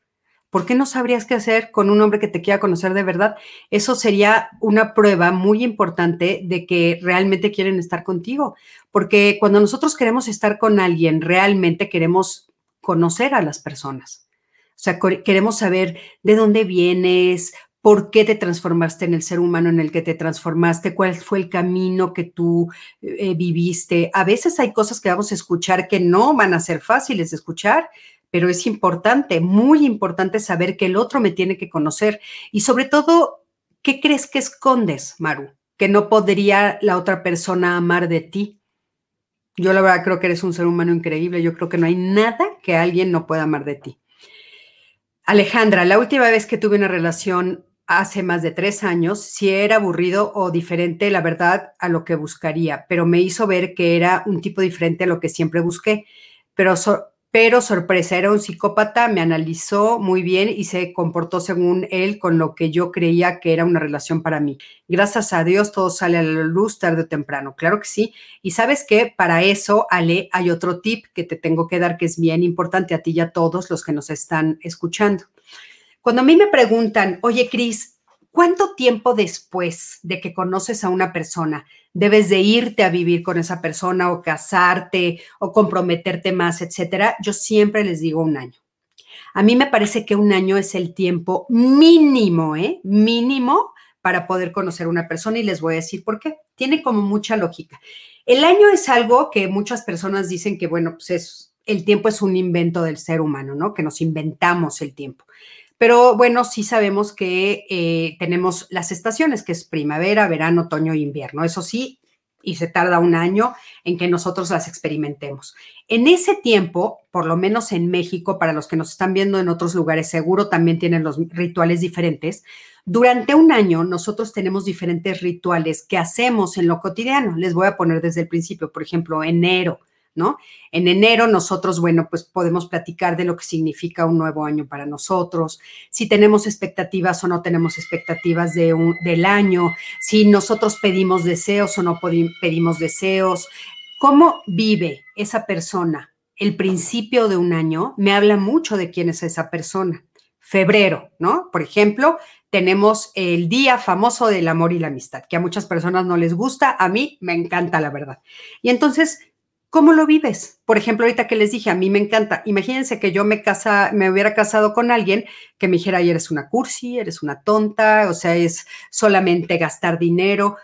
¿Por qué no sabrías qué hacer con un hombre que te quiera conocer de verdad? Eso sería una prueba muy importante de que realmente quieren estar contigo. Porque cuando nosotros queremos estar con alguien, realmente queremos conocer a las personas. O sea, queremos saber de dónde vienes, por qué te transformaste en el ser humano en el que te transformaste, cuál fue el camino que tú eh, viviste. A veces hay cosas que vamos a escuchar que no van a ser fáciles de escuchar, pero es importante, muy importante saber que el otro me tiene que conocer y sobre todo, ¿qué crees que escondes, Maru? Que no podría la otra persona amar de ti. Yo la verdad creo que eres un ser humano increíble. Yo creo que no hay nada que alguien no pueda amar de ti. Alejandra, la última vez que tuve una relación hace más de tres años, si era aburrido o diferente, la verdad, a lo que buscaría, pero me hizo ver que era un tipo diferente a lo que siempre busqué. Pero pero sorpresa, era un psicópata, me analizó muy bien y se comportó según él con lo que yo creía que era una relación para mí. Gracias a Dios todo sale a la luz tarde o temprano, claro que sí. Y sabes que para eso, Ale, hay otro tip que te tengo que dar que es bien importante a ti y a todos los que nos están escuchando. Cuando a mí me preguntan, oye, Cris, ¿cuánto tiempo después de que conoces a una persona debes de irte a vivir con esa persona o casarte o comprometerte más, etcétera, yo siempre les digo un año. A mí me parece que un año es el tiempo mínimo, ¿eh? Mínimo para poder conocer a una persona y les voy a decir por qué. Tiene como mucha lógica. El año es algo que muchas personas dicen que, bueno, pues es, el tiempo es un invento del ser humano, ¿no? Que nos inventamos el tiempo. Pero bueno, sí sabemos que eh, tenemos las estaciones, que es primavera, verano, otoño e invierno. Eso sí, y se tarda un año en que nosotros las experimentemos. En ese tiempo, por lo menos en México, para los que nos están viendo en otros lugares, seguro también tienen los rituales diferentes. Durante un año nosotros tenemos diferentes rituales que hacemos en lo cotidiano. Les voy a poner desde el principio, por ejemplo, enero ¿no? En enero nosotros, bueno, pues podemos platicar de lo que significa un nuevo año para nosotros, si tenemos expectativas o no tenemos expectativas de un, del año, si nosotros pedimos deseos o no pedimos deseos, cómo vive esa persona el principio de un año, me habla mucho de quién es esa persona. Febrero, ¿no? Por ejemplo, tenemos el día famoso del amor y la amistad, que a muchas personas no les gusta, a mí me encanta, la verdad. Y entonces, ¿Cómo lo vives? Por ejemplo, ahorita que les dije, a mí me encanta. Imagínense que yo me casa, me hubiera casado con alguien que me dijera, eres una cursi, eres una tonta, o sea, es solamente gastar dinero.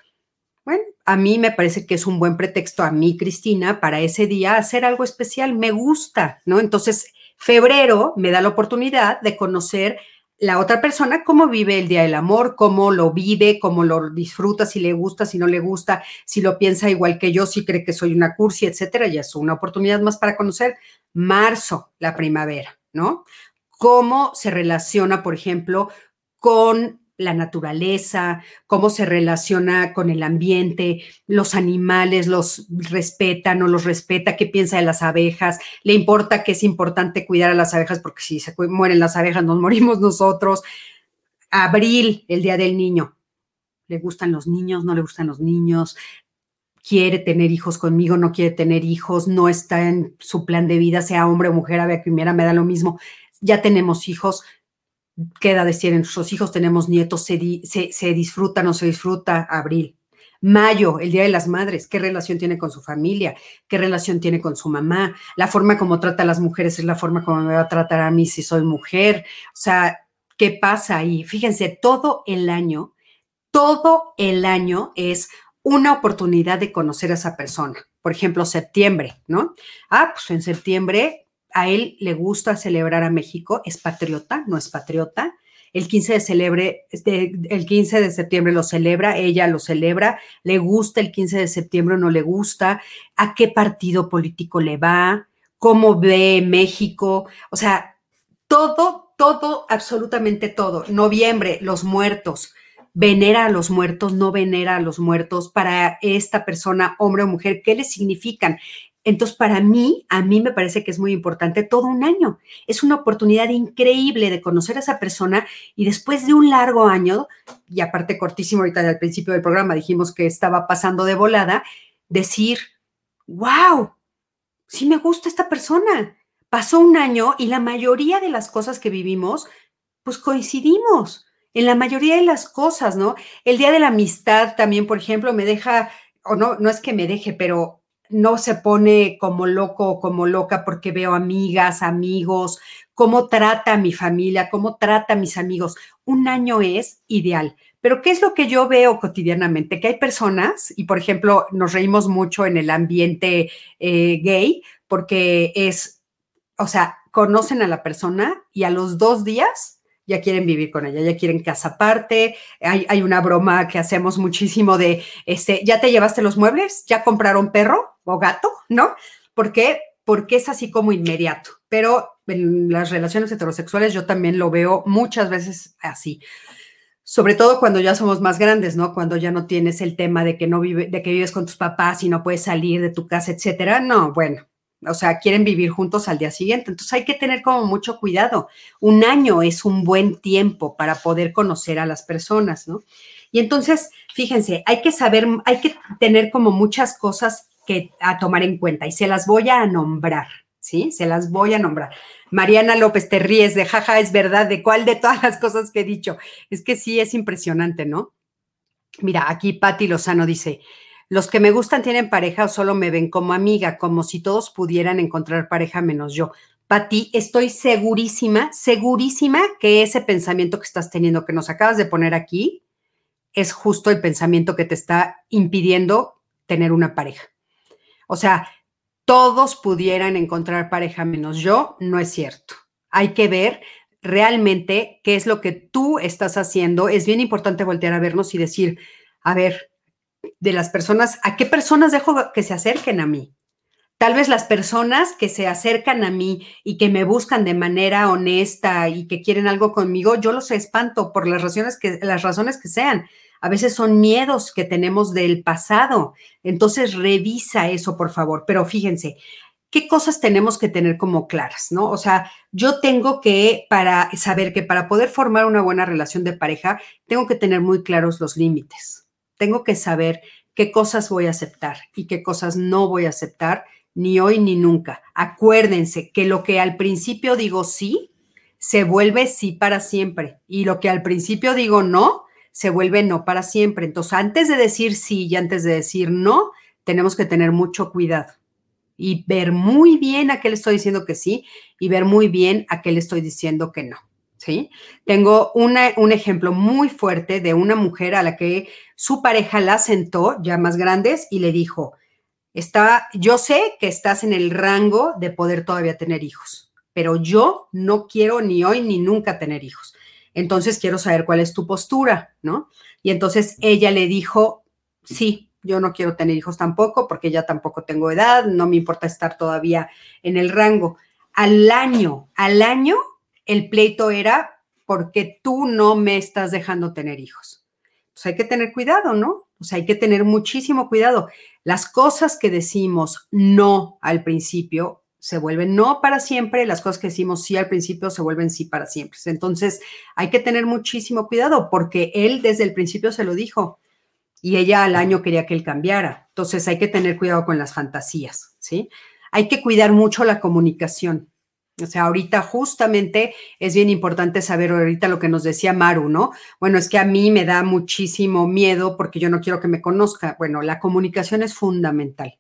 Bueno, a mí me parece que es un buen pretexto a mí, Cristina, para ese día hacer algo especial. Me gusta, ¿no? Entonces, febrero me da la oportunidad de conocer la otra persona cómo vive el Día del Amor, cómo lo vive, cómo lo disfruta, si le gusta, si no le gusta, si lo piensa igual que yo, si cree que soy una cursi, etcétera. Y es una oportunidad más para conocer marzo, la primavera, ¿no? Cómo se relaciona, por ejemplo, con la naturaleza, cómo se relaciona con el ambiente, los animales los respeta, no los respeta, qué piensa de las abejas, le importa que es importante cuidar a las abejas porque si se mueren las abejas nos morimos nosotros. Abril, el Día del Niño. ¿Le gustan los niños? ¿No le gustan los niños? quiere tener hijos conmigo, no quiere tener hijos, no está en su plan de vida, sea hombre o mujer, a ver, primera me da lo mismo. Ya tenemos hijos, queda decir, en nuestros hijos tenemos nietos, se, se, disfruta, no se disfruta, abril. Mayo, el Día de las Madres, ¿qué relación tiene con su familia? ¿Qué relación tiene con su mamá? La forma como trata a las mujeres es la forma como me va a tratar a mí si soy mujer. O sea, ¿qué pasa ahí? Fíjense, todo el año, todo el año es una oportunidad de conocer a esa persona. Por ejemplo, septiembre, ¿no? Ah, pues en septiembre a él le gusta celebrar a México, es patriota, no es patriota. El 15 de, celebre, este, el 15 de septiembre lo celebra, ella lo celebra, le gusta el 15 de septiembre o no le gusta, a qué partido político le va, cómo ve México, o sea, todo, todo, absolutamente todo. Noviembre, los muertos, venera a los muertos, no venera a los muertos, para esta persona, hombre o mujer, ¿qué le significan? Entonces, para mí, a mí me parece que es muy importante todo un año. Es una oportunidad increíble de conocer a esa persona y después de un largo año, y aparte cortísimo ahorita al principio del programa dijimos que estaba pasando de volada, decir, wow, sí me gusta esta persona. Pasó un año y la mayoría de las cosas que vivimos, pues coincidimos en la mayoría de las cosas, ¿no? El día de la amistad también, por ejemplo, me deja, o no, no es que me deje, pero no se pone como loco o como loca porque veo amigas, amigos, cómo trata a mi familia, cómo trata a mis amigos. Un año es ideal. Pero ¿qué es lo que yo veo cotidianamente? Que hay personas, y por ejemplo, nos reímos mucho en el ambiente eh, gay, porque es, o sea, conocen a la persona y a los dos días ya quieren vivir con ella, ya quieren casa aparte. Hay, hay, una broma que hacemos muchísimo de, este, ¿ya te llevaste los muebles? ¿Ya compraron perro o gato? ¿No? ¿Por qué? Porque es así como inmediato. Pero en las relaciones heterosexuales yo también lo veo muchas veces así. Sobre todo cuando ya somos más grandes, ¿no? Cuando ya no tienes el tema de que no vive, de que vives con tus papás y no puedes salir de tu casa, etcétera. No, bueno, o sea, quieren vivir juntos al día siguiente. Entonces hay que tener como mucho cuidado. Un año es un buen tiempo para poder conocer a las personas, ¿no? Y entonces, fíjense, hay que saber, hay que tener como muchas cosas que a tomar en cuenta y se las voy a nombrar, ¿sí? Se las voy a nombrar. Mariana López, te de jaja, es verdad, ¿de cuál de todas las cosas que he dicho? Es que sí, es impresionante, ¿no? Mira, aquí Patti Lozano dice, los que me gustan tienen pareja o solo me ven como amiga, como si todos pudieran encontrar pareja menos yo. Pati, estoy segurísima, segurísima que ese pensamiento que estás teniendo, que nos acabas de poner aquí, es justo el pensamiento que te está impidiendo tener una pareja. O sea, todos pudieran encontrar pareja menos yo, no es cierto. Hay que ver realmente qué es lo que tú estás haciendo. Es bien importante voltear a vernos y decir, a ver, de las personas, ¿a qué personas dejo que se acerquen a mí? Tal vez las personas que se acercan a mí y que me buscan de manera honesta y que quieren algo conmigo, yo los espanto por las razones que, las razones que sean. A veces son miedos que tenemos del pasado. Entonces revisa eso, por favor. Pero fíjense, ¿qué cosas tenemos que tener como claras, no? O sea, yo tengo que, para saber que para poder formar una buena relación de pareja, tengo que tener muy claros los límites tengo que saber qué cosas voy a aceptar y qué cosas no voy a aceptar ni hoy ni nunca. Acuérdense que lo que al principio digo sí, se vuelve sí para siempre. Y lo que al principio digo no, se vuelve no para siempre. Entonces, antes de decir sí y antes de decir no, tenemos que tener mucho cuidado y ver muy bien a qué le estoy diciendo que sí y ver muy bien a qué le estoy diciendo que no. ¿Sí? Tengo un ejemplo muy fuerte de una mujer a la que su pareja la sentó, ya más grandes, y le dijo, Está, yo sé que estás en el rango de poder todavía tener hijos, pero yo no quiero ni hoy ni nunca tener hijos. Entonces quiero saber cuál es tu postura, ¿no? Y entonces ella le dijo, sí, yo no quiero tener hijos tampoco porque ya tampoco tengo edad, no me importa estar todavía en el rango. Al año, al año el pleito era porque tú no me estás dejando tener hijos. Pues hay que tener cuidado, ¿no? O sea, hay que tener muchísimo cuidado. Las cosas que decimos no al principio se vuelven no para siempre, las cosas que decimos sí al principio se vuelven sí para siempre. Entonces, hay que tener muchísimo cuidado porque él desde el principio se lo dijo y ella al año quería que él cambiara. Entonces, hay que tener cuidado con las fantasías, ¿sí? Hay que cuidar mucho la comunicación. O sea, ahorita justamente es bien importante saber ahorita lo que nos decía Maru, ¿no? Bueno, es que a mí me da muchísimo miedo porque yo no quiero que me conozca. Bueno, la comunicación es fundamental.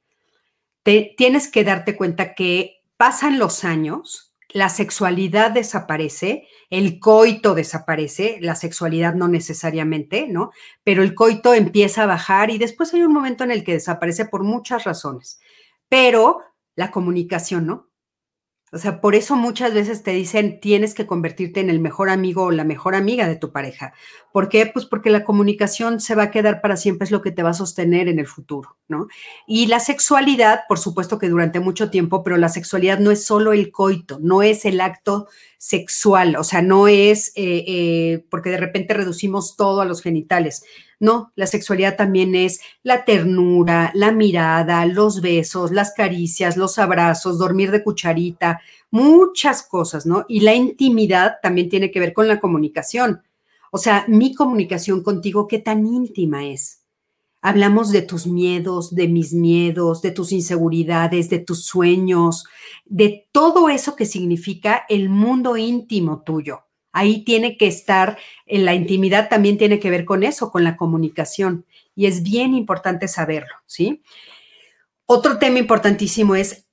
Te, tienes que darte cuenta que pasan los años, la sexualidad desaparece, el coito desaparece, la sexualidad no necesariamente, ¿no? Pero el coito empieza a bajar y después hay un momento en el que desaparece por muchas razones. Pero la comunicación, ¿no? O sea, por eso muchas veces te dicen tienes que convertirte en el mejor amigo o la mejor amiga de tu pareja. ¿Por qué? Pues porque la comunicación se va a quedar para siempre, es lo que te va a sostener en el futuro, ¿no? Y la sexualidad, por supuesto que durante mucho tiempo, pero la sexualidad no es solo el coito, no es el acto sexual, o sea, no es eh, eh, porque de repente reducimos todo a los genitales. No, la sexualidad también es la ternura, la mirada, los besos, las caricias, los abrazos, dormir de cucharita, muchas cosas, ¿no? Y la intimidad también tiene que ver con la comunicación. O sea, mi comunicación contigo, ¿qué tan íntima es? Hablamos de tus miedos, de mis miedos, de tus inseguridades, de tus sueños, de todo eso que significa el mundo íntimo tuyo. Ahí tiene que estar, en la intimidad también tiene que ver con eso, con la comunicación. Y es bien importante saberlo, ¿sí? Otro tema importantísimo es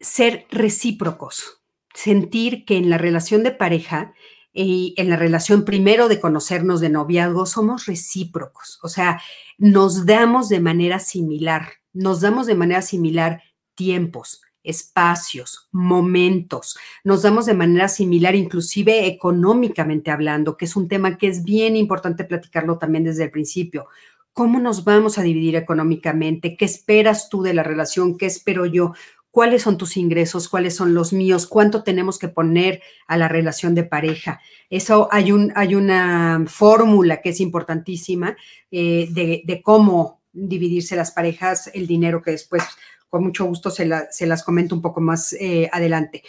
ser recíprocos, sentir que en la relación de pareja y en la relación primero de conocernos de noviazgo somos recíprocos, o sea, nos damos de manera similar, nos damos de manera similar tiempos, espacios, momentos. Nos damos de manera similar, inclusive económicamente hablando, que es un tema que es bien importante platicarlo también desde el principio. ¿Cómo nos vamos a dividir económicamente? ¿Qué esperas tú de la relación? ¿Qué espero yo? ¿Cuáles son tus ingresos? ¿Cuáles son los míos? ¿Cuánto tenemos que poner a la relación de pareja? Eso hay, un, hay una fórmula que es importantísima eh, de, cómo dividirse las parejas, el dinero que después con mucho gusto se, las comento un poco más eh, adelante.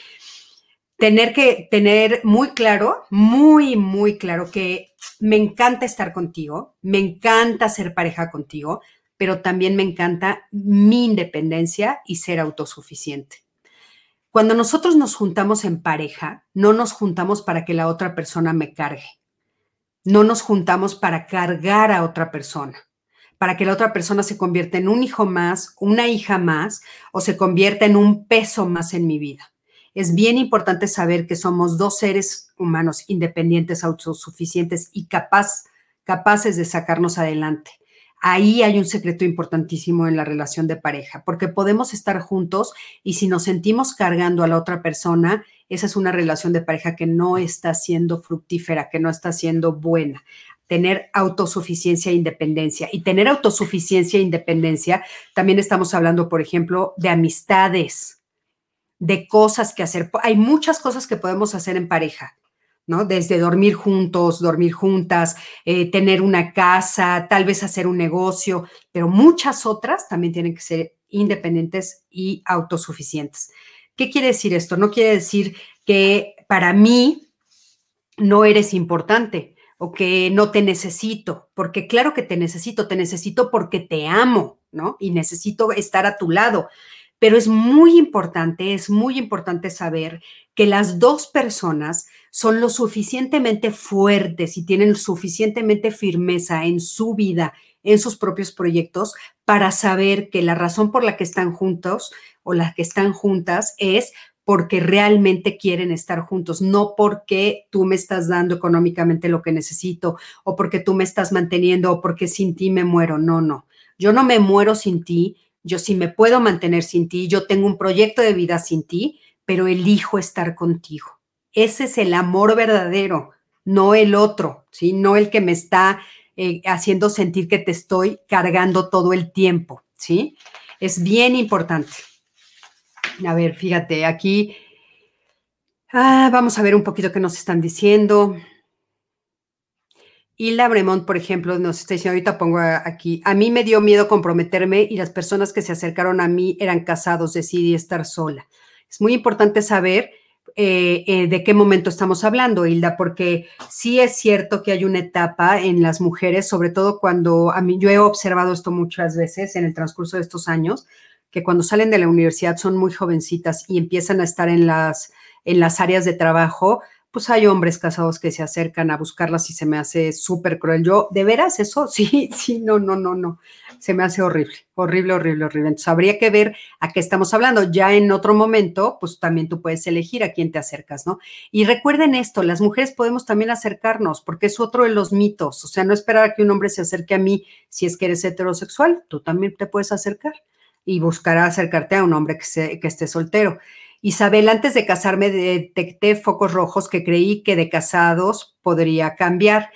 Tener que tener muy claro, muy, muy claro que me encanta estar contigo, me encanta ser pareja contigo, pero también me encanta mi independencia y ser autosuficiente. Cuando nosotros nos juntamos en pareja, no nos juntamos para que la otra persona me cargue. No nos juntamos para cargar a otra persona para que la otra persona se convierta en un hijo más, una hija más o se convierta en un peso más en mi vida. Es bien importante saber que somos dos seres humanos independientes, autosuficientes y capaz, capaces de sacarnos adelante. Ahí hay un secreto importantísimo en la relación de pareja, porque podemos estar juntos y si nos sentimos cargando a la otra persona, esa es una relación de pareja que no está siendo fructífera, que no está siendo buena tener autosuficiencia e independencia. Y tener autosuficiencia e independencia, también estamos hablando, por ejemplo, de amistades, de cosas que hacer. Hay muchas cosas que podemos hacer en pareja, Desde dormir juntos, dormir juntas, eh, tener una casa, tal vez hacer un negocio, pero muchas otras también tienen que ser independientes y autosuficientes. ¿Qué quiere decir esto? No quiere decir que para mí no eres importante o que no te necesito, porque claro que te necesito, te necesito porque te amo, ¿no? Y necesito estar a tu lado. Pero es muy importante, es muy importante saber que las dos personas son lo suficientemente fuertes y tienen suficientemente firmeza en su vida, en sus propios proyectos, para saber que la razón por la que están juntos o las que están juntas es porque realmente quieren estar juntos, no porque tú me estás dando económicamente lo que necesito o porque tú me estás manteniendo o porque sin ti me muero. No, no. Yo no me muero sin ti, yo sí me puedo mantener sin ti, yo tengo un proyecto de vida sin ti, pero elijo estar contigo. Ese es el amor verdadero, no el otro, ¿sí? No el que me está eh, haciendo sentir que te estoy cargando todo el tiempo, ¿sí? Es bien importante. A ver, fíjate, aquí ah, vamos a ver un poquito qué nos están diciendo. Y la Bremont, por ejemplo, nos está diciendo, ahorita pongo aquí, a mí me dio miedo comprometerme y las personas que se acercaron a mí eran casados, decidí estar sola. Es muy importante saber eh, eh, de qué momento estamos hablando, Hilda, porque sí es cierto que hay una etapa en las mujeres, sobre todo cuando a mí, yo he observado esto muchas veces en el transcurso de estos años, que cuando salen de la universidad son muy jovencitas y empiezan a estar en las, en las áreas de trabajo, pues hay hombres casados que se acercan a buscarlas y se me hace súper cruel. Yo, ¿de veras eso? Sí, sí, no, no, no, no. Se me hace horrible, horrible, horrible, horrible. Entonces habría que ver a qué estamos hablando. Ya en otro momento, pues también tú puedes elegir a quién te acercas, ¿no? Y recuerden esto, las mujeres podemos también acercarnos, porque es otro de los mitos. O sea, no esperar a que un hombre se acerque a mí si es que eres heterosexual, tú también te puedes acercar y buscará acercarte a un hombre que, que esté soltero. Isabel, antes de casarme detecté focos rojos que creí que de casados podría cambiar.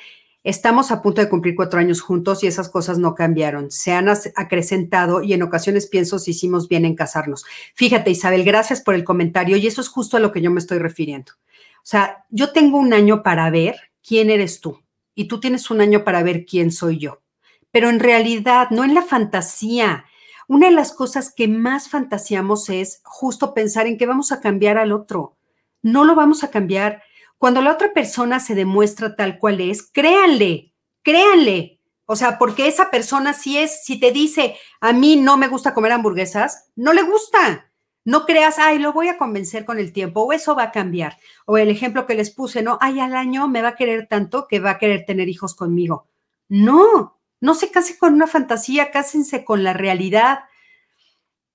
Estamos a punto de cumplir cuatro años juntos y esas cosas no cambiaron. Se han acrecentado y en ocasiones pienso si hicimos bien en casarnos. Fíjate, Isabel, gracias por el comentario y eso es justo a lo que yo me estoy refiriendo. O sea, yo tengo un año para ver quién eres tú y tú tienes un año para ver quién soy yo. Pero en realidad, no en la fantasía, una de las cosas que más fantaseamos es justo pensar en que vamos a cambiar al otro. No lo vamos a cambiar. Cuando la otra persona se demuestra tal cual es, créanle, créanle. O sea, porque esa persona si es, si te dice, a mí no me gusta comer hamburguesas, no le gusta. No creas, ay, lo voy a convencer con el tiempo o eso va a cambiar. O el ejemplo que les puse, no, ay, al año me va a querer tanto que va a querer tener hijos conmigo. No, no se case con una fantasía, cásense con la realidad.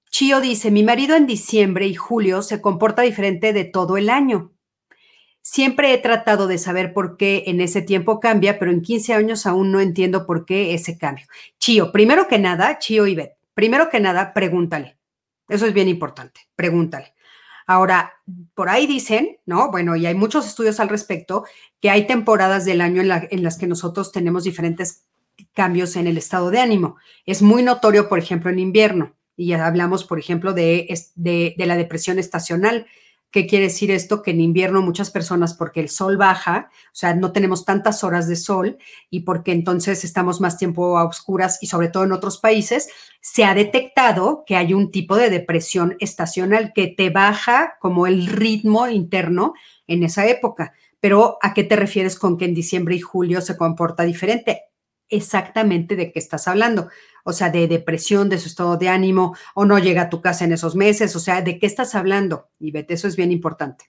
Chio dice, mi marido en diciembre y julio se comporta diferente de todo el año. Siempre he tratado de saber por qué en ese tiempo cambia, pero en 15 años aún no entiendo por qué ese cambio. Chio, primero que nada, Chio y Beth, primero que nada, pregúntale. Eso es bien importante. Pregúntale. Ahora, por ahí dicen, ¿no? Bueno, y hay muchos estudios al respecto, que hay temporadas del año en, las que nosotros tenemos diferentes cambios en el estado de ánimo. Es muy notorio, por ejemplo, en invierno. Y ya hablamos, por ejemplo, de la depresión estacional, ¿Qué quiere decir esto? Que en invierno muchas personas, porque el sol baja, o sea, no tenemos tantas horas de sol y porque entonces estamos más tiempo a oscuras y sobre todo en otros países, se ha detectado que hay un tipo de depresión estacional que te baja como el ritmo interno en esa época. Pero ¿a qué te refieres con que en diciembre y julio se comporta diferente? Exactamente de qué estás hablando o sea, de depresión, de su estado de ánimo, o no llega a tu casa en esos meses, o sea, ¿de qué estás hablando? Y vete, eso es bien importante.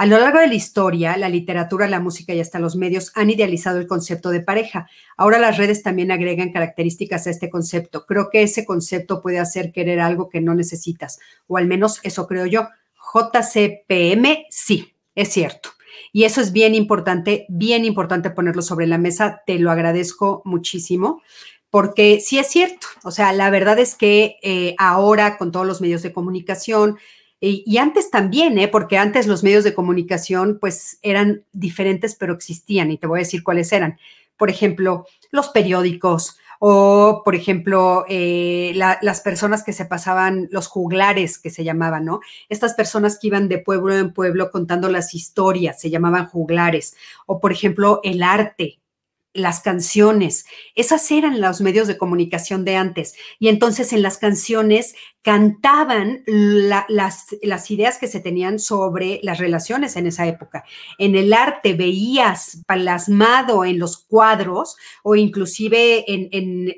A lo largo de la historia, la literatura, la música y hasta los medios han idealizado el concepto de pareja. Ahora las redes también agregan características a este concepto. Creo que ese concepto puede hacer querer algo que no necesitas, o al menos eso creo yo. JCPM, sí, es cierto. Y eso es bien importante, bien importante ponerlo sobre la mesa. Te lo agradezco muchísimo porque sí es cierto, o sea, la verdad es que eh, ahora con todos los medios de comunicación, y, antes también, ¿eh? porque antes los medios de comunicación pues eran diferentes, pero existían, y te voy a decir cuáles eran. Por ejemplo, los periódicos, o por ejemplo, eh, las personas que se pasaban, los juglares que se llamaban, ¿no? Estas personas que iban de pueblo en pueblo contando las historias, se llamaban juglares, o por ejemplo, el arte, las canciones. Esas eran los medios de comunicación de antes. Y entonces en las canciones cantaban las, ideas que se tenían sobre las relaciones en esa época. En el arte veías plasmado en los cuadros o inclusive en,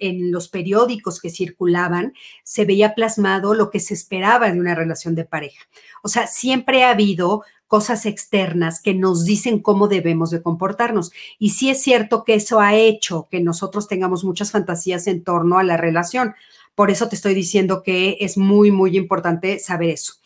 en los periódicos que circulaban, se veía plasmado lo que se esperaba de una relación de pareja. O sea, siempre ha habido cosas externas que nos dicen cómo debemos de comportarnos. Y sí es cierto que eso ha hecho que nosotros tengamos muchas fantasías en torno a la relación. Por eso te estoy diciendo que es muy, muy importante saber eso.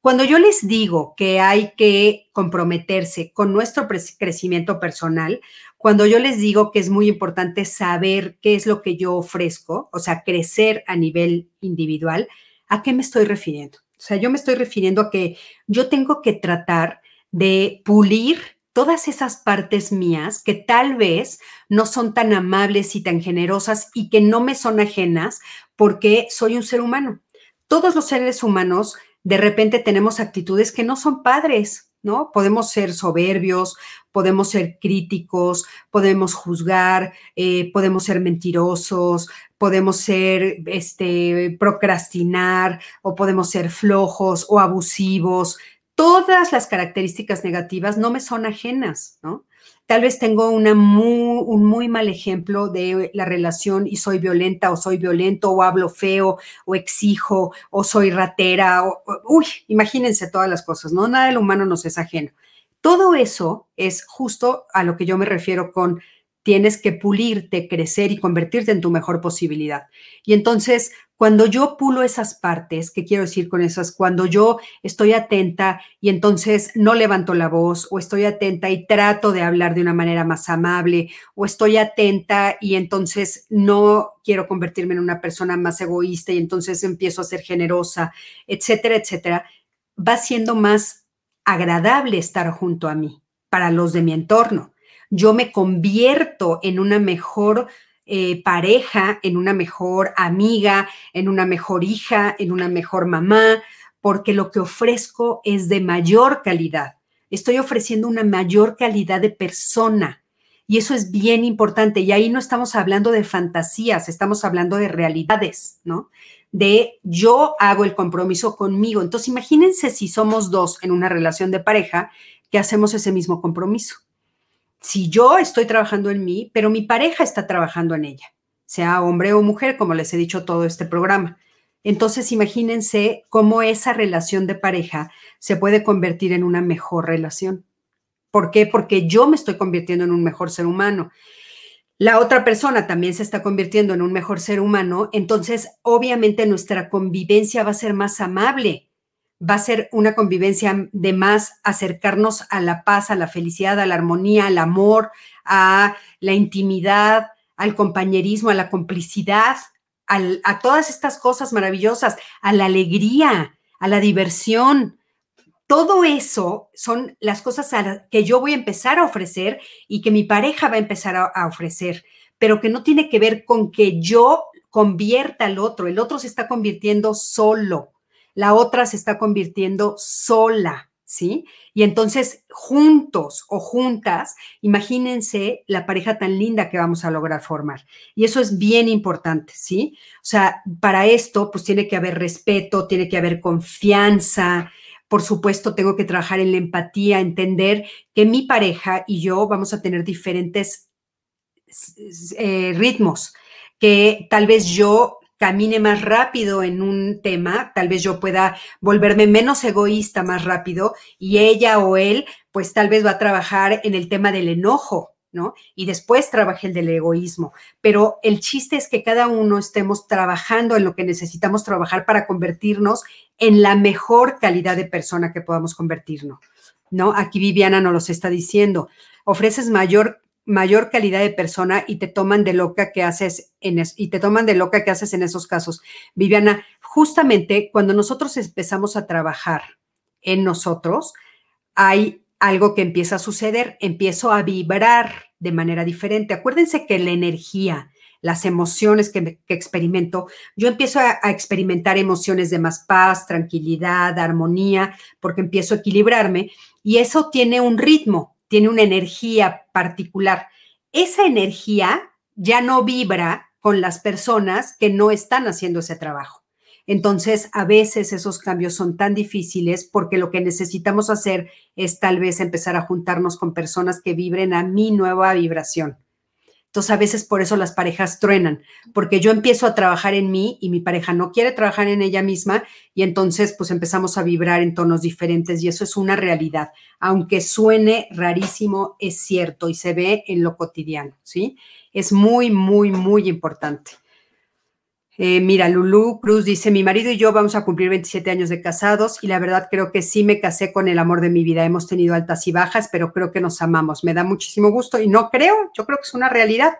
Cuando yo les digo que hay que comprometerse con nuestro crecimiento personal, cuando yo les digo que es muy importante saber qué es lo que yo ofrezco, o sea, crecer a nivel individual, ¿a qué me estoy refiriendo? O sea, yo me estoy refiriendo a que yo tengo que tratar de pulir todas esas partes mías que tal vez no son tan amables y tan generosas y que no me son ajenas porque soy un ser humano. Todos los seres humanos de repente tenemos actitudes que no son padres, ¿no? Podemos ser soberbios, podemos ser críticos, podemos juzgar, eh, podemos ser mentirosos, podemos ser, este, procrastinar o podemos ser flojos o abusivos. Todas las características negativas no me son ajenas, ¿no? Tal vez tengo un muy mal ejemplo de la relación y soy violenta o soy violento o hablo feo o exijo o soy ratera. O, uy, imagínense todas las cosas, ¿no? Nada del humano nos es ajeno. Todo eso es justo a lo que yo me refiero con tienes que pulirte, crecer y convertirte en tu mejor posibilidad. Y entonces, cuando yo pulo esas partes, ¿qué quiero decir con esas? Cuando yo estoy atenta y entonces no levanto la voz, o estoy atenta y trato de hablar de una manera más amable, o estoy atenta y entonces no quiero convertirme en una persona más egoísta y entonces empiezo a ser generosa, etcétera, etcétera, va siendo más agradable estar junto a mí para los de mi entorno yo me convierto en una mejor eh, pareja, en una mejor amiga, en una mejor hija, en una mejor mamá, porque lo que ofrezco es de mayor calidad. Estoy ofreciendo una mayor calidad de persona. Y eso es bien importante. Y ahí no estamos hablando de fantasías, estamos hablando de realidades, ¿no? De yo hago el compromiso conmigo. Entonces, imagínense si somos dos en una relación de pareja que hacemos ese mismo compromiso si yo estoy trabajando en mí, pero mi pareja está trabajando en ella, sea hombre o mujer, como les he dicho todo este programa. Entonces, imagínense cómo esa relación de pareja se puede convertir en una mejor relación. ¿Por qué? Porque yo me estoy convirtiendo en un mejor ser humano. La otra persona también se está convirtiendo en un mejor ser humano. Entonces, obviamente nuestra convivencia va a ser más amable, va a ser una convivencia de más acercarnos a la paz, a la felicidad, a la armonía, al amor, a la intimidad, al compañerismo, a la complicidad, a todas estas cosas maravillosas, a la alegría, a la diversión. Todo eso son las cosas que yo voy a empezar a ofrecer y que mi pareja va a empezar a, ofrecer, pero que no tiene que ver con que yo convierta al otro. El otro se está convirtiendo solo, la otra se está convirtiendo sola. ¿sí? Y entonces, juntos o juntas, imagínense la pareja tan linda que vamos a lograr formar. Y eso es bien importante, ¿sí? O sea, para esto, pues tiene que haber respeto, tiene que haber confianza. Por supuesto, tengo que trabajar en la empatía, entender que mi pareja y yo vamos a tener diferentes eh, ritmos, que tal vez yo camine más rápido en un tema, tal vez yo pueda volverme menos egoísta más rápido y ella o él, pues tal vez va a trabajar en el tema del enojo, ¿no? Y después trabaje el del egoísmo. Pero el chiste es que cada uno estemos trabajando en lo que necesitamos trabajar para convertirnos en la mejor calidad de persona que podamos convertirnos, ¿no? Aquí Viviana nos los está diciendo. Ofreces mayor mayor calidad de persona y te toman de loca que haces en y te toman de loca que haces en esos casos. Viviana, justamente cuando nosotros empezamos a trabajar en nosotros, hay algo que empieza a suceder, empiezo a vibrar de manera diferente. Acuérdense que la energía, las emociones que, experimento, yo empiezo a, a, experimentar emociones de más paz, tranquilidad, armonía, porque empiezo a equilibrarme y eso tiene un ritmo, tiene una energía particular. Esa energía ya no vibra con las personas que no están haciendo ese trabajo. Entonces, a veces esos cambios son tan difíciles porque lo que necesitamos hacer es tal vez empezar a juntarnos con personas que vibren a mi nueva vibración. Entonces, a veces por eso las parejas truenan, porque yo empiezo a trabajar en mí y mi pareja no quiere trabajar en ella misma y entonces pues empezamos a vibrar en tonos diferentes y eso es una realidad. Aunque suene rarísimo, es cierto y se ve en lo cotidiano, ¿sí? Es muy, muy, muy importante. Eh, mira, Lulu Cruz dice, mi marido y yo vamos a cumplir 27 años de casados y la verdad creo que sí me casé con el amor de mi vida. Hemos tenido altas y bajas, pero creo que nos amamos. Me da muchísimo gusto y no creo, yo creo que es una realidad.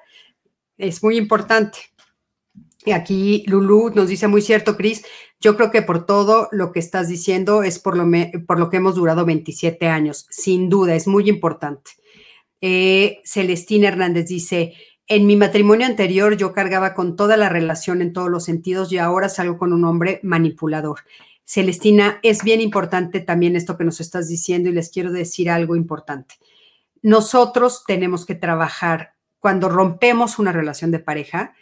Es muy importante. Y aquí Lulu nos dice muy cierto, Cris, yo creo que por todo lo que estás diciendo es por lo, por lo que hemos durado 27 años. Sin duda, es muy importante. Eh, Celestina Hernández dice, en mi matrimonio anterior yo cargaba con toda la relación en todos los sentidos y ahora salgo con un hombre manipulador. Celestina, es bien importante también esto que nos estás diciendo y les quiero decir algo importante. Nosotros tenemos que trabajar cuando rompemos una relación de pareja,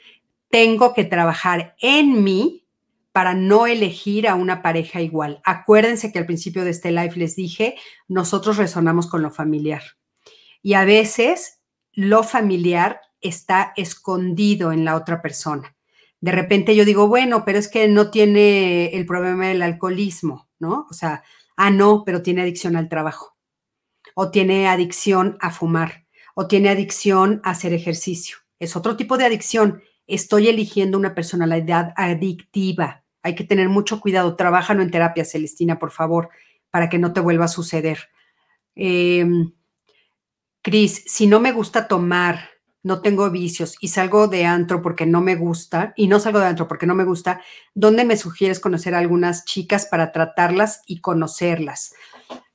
tengo que trabajar en mí para no elegir a una pareja igual. Acuérdense que al principio de este live les dije, nosotros resonamos con lo familiar. Y a veces lo familiar está escondido en la otra persona. De repente yo digo, bueno, pero es que no tiene el problema del alcoholismo, ¿no? O sea, ah, no, pero tiene adicción al trabajo, o tiene adicción a fumar, o tiene adicción a hacer ejercicio. Es otro tipo de adicción. Estoy eligiendo una personalidad adictiva. Hay que tener mucho cuidado. Trabájalo en terapia, Celestina, por favor, para que no te vuelva a suceder. Em, Cris, si no me gusta tomar, no tengo vicios y salgo de antro porque no me gusta, y no salgo de antro porque no me gusta, ¿dónde me sugieres conocer a algunas chicas para tratarlas y conocerlas?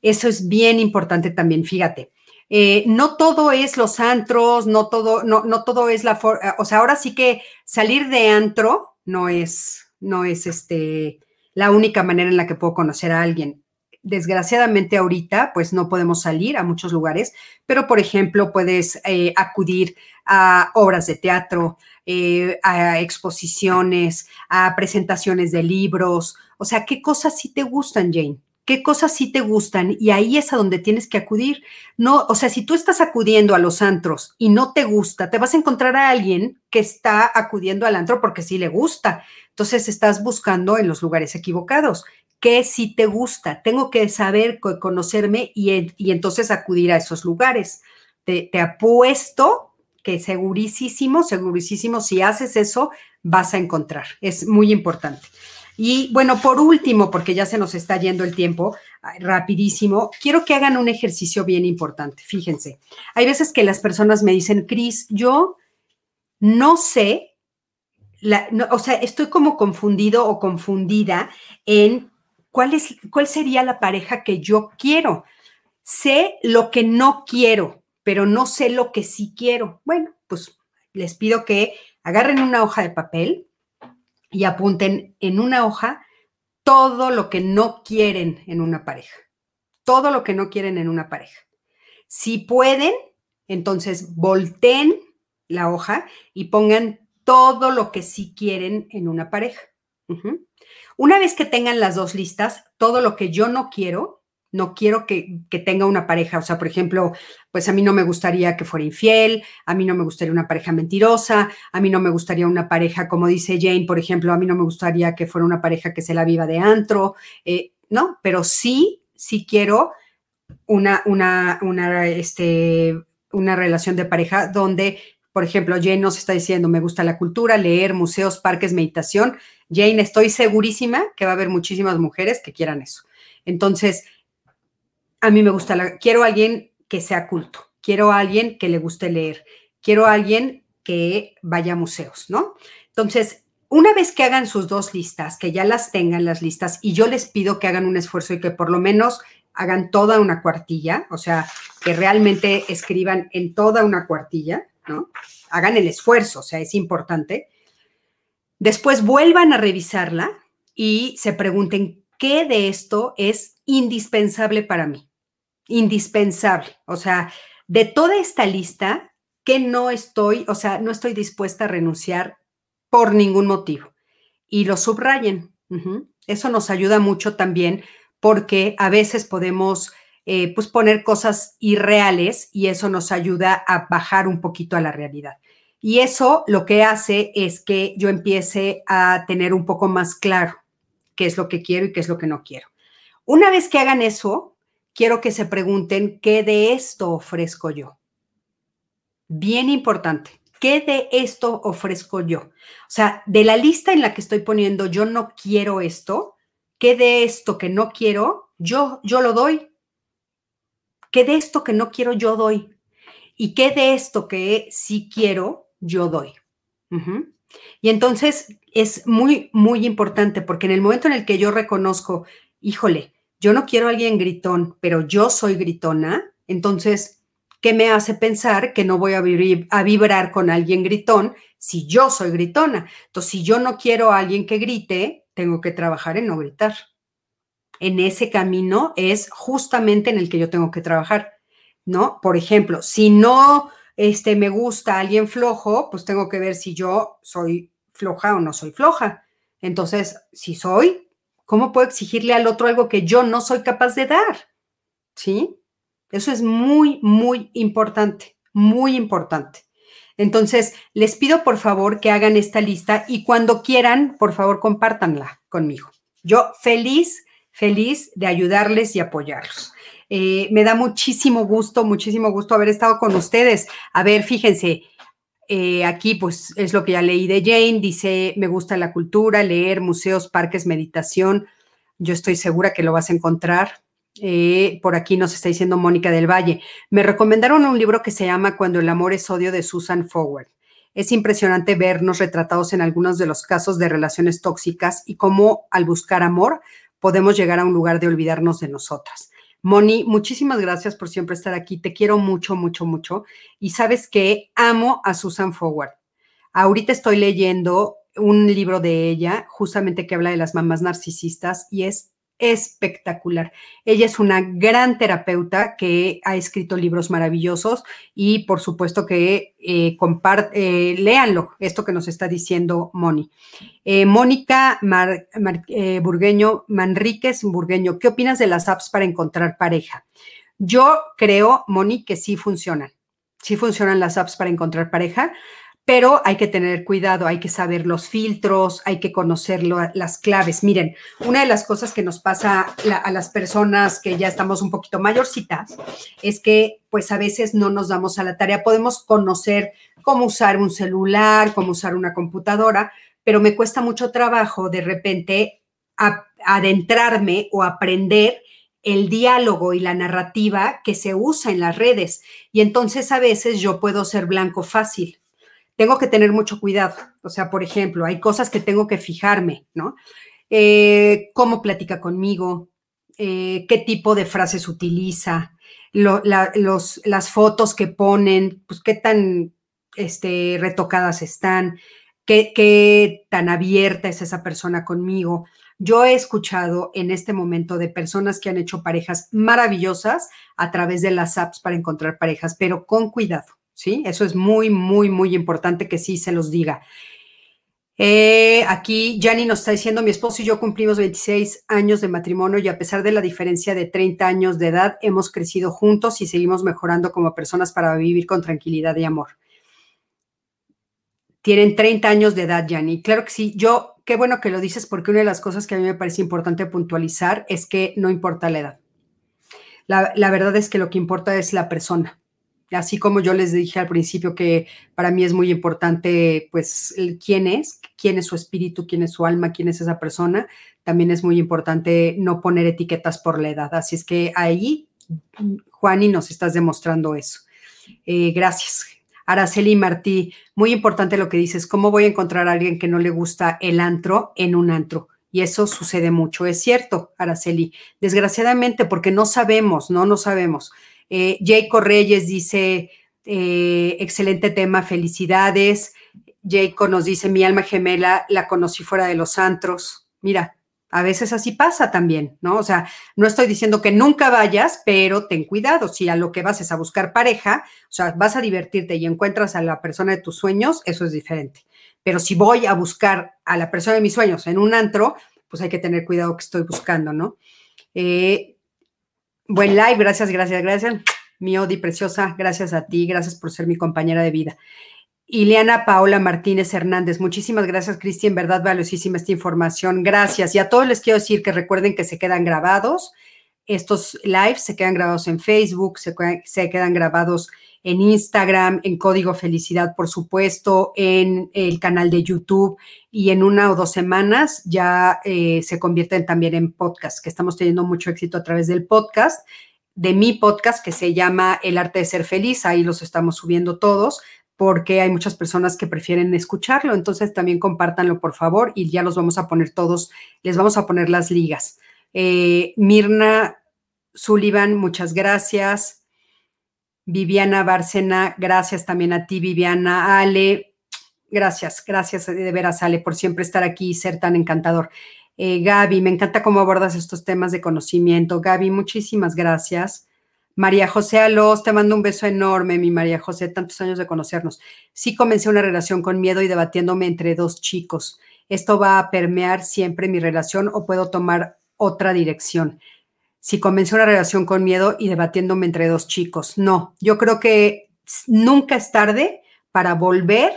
Eso es bien importante también, fíjate. Eh, no todo es los antros, no todo, no, no todo es la, o sea, ahora sí que salir de antro no es, no es este, la única manera en la que puedo conocer a alguien desgraciadamente ahorita pues no podemos salir a muchos lugares, pero por ejemplo puedes eh, acudir a obras de teatro, eh, a exposiciones, a presentaciones de libros, o sea, ¿qué cosas sí te gustan, Jane? ¿Qué cosas sí te gustan? Y ahí es a donde tienes que acudir. No, o sea, si tú estás acudiendo a los antros y no te gusta, te vas a encontrar a alguien que está acudiendo al antro porque sí le gusta. Entonces estás buscando en los lugares equivocados que si te gusta. Tengo que saber, conocerme y, entonces acudir a esos lugares. Te, apuesto que segurísimo, segurísimo, si haces eso, vas a encontrar. Es muy importante. Y bueno, por último, porque ya se nos está yendo el tiempo, rapidísimo, quiero que hagan un ejercicio bien importante. Fíjense, hay veces que las personas me dicen, Cris, yo no sé o sea, estoy como confundido o confundida en cuál, es, cuál sería la pareja que yo quiero. Sé lo que no quiero, pero no sé lo que sí quiero. Bueno, pues les pido que agarren una hoja de papel y apunten en una hoja todo lo que no quieren en una pareja. Todo lo que no quieren en una pareja. Si pueden, entonces volteen la hoja y pongan todo lo que sí quieren en una pareja. Una vez que tengan las dos listas, todo lo que yo no quiero, no quiero que, tenga una pareja. O sea, por ejemplo, pues a mí no me gustaría que fuera infiel, a mí no me gustaría una pareja mentirosa, a mí no me gustaría una pareja, como dice Jane, por ejemplo, a mí no me gustaría que fuera una pareja que se la viva de antro, eh, ¿no? Pero sí, sí quiero una, una, una, este, una relación de pareja donde por ejemplo, Jane nos está diciendo, me gusta la cultura, leer, museos, parques, meditación. Jane, estoy segurísima que va a haber muchísimas mujeres que quieran eso. Entonces, a mí me gusta, la, quiero a alguien que sea culto, quiero a alguien que le guste leer, quiero a alguien que vaya a museos, ¿no? Entonces, una vez que hagan sus dos listas, que ya las tengan las listas, y yo les pido que hagan un esfuerzo y que por lo menos hagan toda una cuartilla, o sea, que realmente escriban en toda una cuartilla, ¿no? Hagan el esfuerzo, o sea, es importante. Después vuelvan a revisarla y se pregunten qué de esto es indispensable para mí. Indispensable. O sea, de toda esta lista, que no estoy, o sea, no estoy dispuesta a renunciar por ningún motivo. Y lo subrayen. Eso nos ayuda mucho también porque a veces podemos eh, pues poner cosas irreales y eso nos ayuda a bajar un poquito a la realidad. Y eso lo que hace es que yo empiece a tener un poco más claro qué es lo que quiero y qué es lo que no quiero. Una vez que hagan eso, quiero que se pregunten qué de esto ofrezco yo. Bien importante, ¿qué de esto ofrezco yo? O sea, de la lista en la que estoy poniendo yo no quiero esto, ¿qué de esto que no quiero yo yo lo doy? ¿Qué de esto que no quiero yo doy? ¿Y qué de esto que sí quiero yo doy? Y entonces es muy, muy importante porque en el momento en el que yo reconozco, híjole, yo no quiero a alguien gritón, pero yo soy gritona, entonces, ¿qué me hace pensar que no voy a, a vibrar con alguien gritón si yo soy gritona? Entonces, si yo no quiero a alguien que grite, tengo que trabajar en no gritar en ese camino es justamente en el que yo tengo que trabajar, ¿no? Por ejemplo, si no este, me gusta alguien flojo, pues tengo que ver si yo soy floja o no soy floja. Entonces, si soy, ¿cómo puedo exigirle al otro algo que yo no soy capaz de dar? ¿Sí? Eso es muy, muy importante, muy importante. Entonces, les pido por favor que hagan esta lista y cuando quieran, por favor, compártanla conmigo. Yo feliz feliz de ayudarles y apoyarlos. Eh, me da muchísimo gusto, muchísimo gusto haber estado con ustedes. A ver, fíjense, eh, aquí pues es lo que ya leí de Jane, dice, me gusta la cultura, leer, museos, parques, meditación. Yo estoy segura que lo vas a encontrar. Eh, por aquí nos está diciendo Mónica del Valle. Me recomendaron un libro que se llama Cuando el amor es odio de Susan Forward. Es impresionante vernos retratados en algunos de los casos de relaciones tóxicas y cómo al buscar amor podemos llegar a un lugar de olvidarnos de nosotras. Moni, muchísimas gracias por siempre estar aquí. Te quiero mucho, mucho, mucho. Y sabes que amo a Susan Forward. Ahorita estoy leyendo un libro de ella, justamente que habla de las mamás narcisistas, y es espectacular. Ella es una gran terapeuta que ha escrito libros maravillosos y por supuesto que eh, comparte, eh, léanlo, esto que nos está diciendo Moni. Eh, Mónica Burgueño, Manríquez Burgueño, ¿qué opinas de las apps para encontrar pareja? Yo creo, Moni, que sí funcionan. Sí funcionan las apps para encontrar pareja pero hay que tener cuidado, hay que saber los filtros, hay que conocer las claves. Miren, una de las cosas que nos pasa a las personas que ya estamos un poquito mayorcitas es que pues a veces no nos damos a la tarea, podemos conocer cómo usar un celular, cómo usar una computadora, pero me cuesta mucho trabajo de repente adentrarme o aprender el diálogo y la narrativa que se usa en las redes. Y entonces a veces yo puedo ser blanco fácil tengo que tener mucho cuidado. O sea, por ejemplo, hay cosas que tengo que fijarme, ¿no? Eh, cómo platica conmigo, eh, qué tipo de frases utiliza, las fotos que ponen, pues qué tan este, retocadas están, qué, qué tan abierta es esa persona conmigo. Yo he escuchado en este momento de personas que han hecho parejas maravillosas a través de las apps para encontrar parejas, pero con cuidado, ¿sí? Eso es muy, muy, muy importante que sí se los diga. Eh, aquí Yanni nos está diciendo, mi esposo y yo cumplimos 26 años de matrimonio y a pesar de la diferencia de 30 años de edad, hemos crecido juntos y seguimos mejorando como personas para vivir con tranquilidad y amor. Tienen 30 años de edad, Yanni. Claro que sí. Yo, qué bueno que lo dices porque una de las cosas que a mí me parece importante puntualizar es que no importa la edad. la verdad es que lo que importa es la persona así como yo les dije al principio que para mí es muy importante, pues, quién es, quién es su espíritu, quién es su alma, quién es esa persona, también es muy importante no poner etiquetas por la edad. Así es que ahí, Juani, nos estás demostrando eso. Eh, gracias. Araceli Martí, muy importante lo que dices, ¿cómo voy a encontrar a alguien que no le gusta el antro en un antro? Y eso sucede mucho, es cierto, Araceli, desgraciadamente, porque no sabemos, no, no sabemos. Eh, Jacob Reyes dice, eh, excelente tema, felicidades. Jacob nos dice, mi alma gemela la conocí fuera de los antros. Mira, a veces así pasa también, ¿no? O sea, no estoy diciendo que nunca vayas, pero ten cuidado. Si a lo que vas es a buscar pareja, o sea, vas a divertirte y encuentras a la persona de tus sueños, eso es diferente. Pero si voy a buscar a la persona de mis sueños en un antro, pues hay que tener cuidado que estoy buscando, ¿no? Eh, Buen live, gracias, gracias, gracias. Mi Odi preciosa, gracias a ti, gracias por ser mi compañera de vida. Ileana Paola Martínez Hernández, muchísimas gracias, Cristi, en verdad valiosísima esta información. Gracias. Y a todos les quiero decir que recuerden que se quedan grabados. Estos lives se quedan grabados en Facebook, se, se quedan grabados en Instagram, en Código Felicidad, por supuesto, en el canal de YouTube y en una o dos semanas ya eh, se convierten también en podcast, que estamos teniendo mucho éxito a través del podcast, de mi podcast que se llama El arte de ser feliz, ahí los estamos subiendo todos porque hay muchas personas que prefieren escucharlo, entonces también compártanlo por favor y ya los vamos a poner todos, les vamos a poner las ligas. Eh, Mirna Sullivan, muchas gracias. Viviana Bárcena, gracias también a ti, Viviana. Ale, gracias, gracias de veras, Ale, por siempre estar aquí y ser tan encantador. Eh, Gaby, me encanta cómo abordas estos temas de conocimiento. Gaby, muchísimas gracias. María José Alos, te mando un beso enorme, mi María José, tantos años de conocernos. Sí comencé una relación con miedo y debatiéndome entre dos chicos. ¿Esto va a permear siempre mi relación o puedo tomar otra dirección? si comencé una relación con miedo y debatiéndome entre dos chicos. No, yo creo que nunca es tarde para volver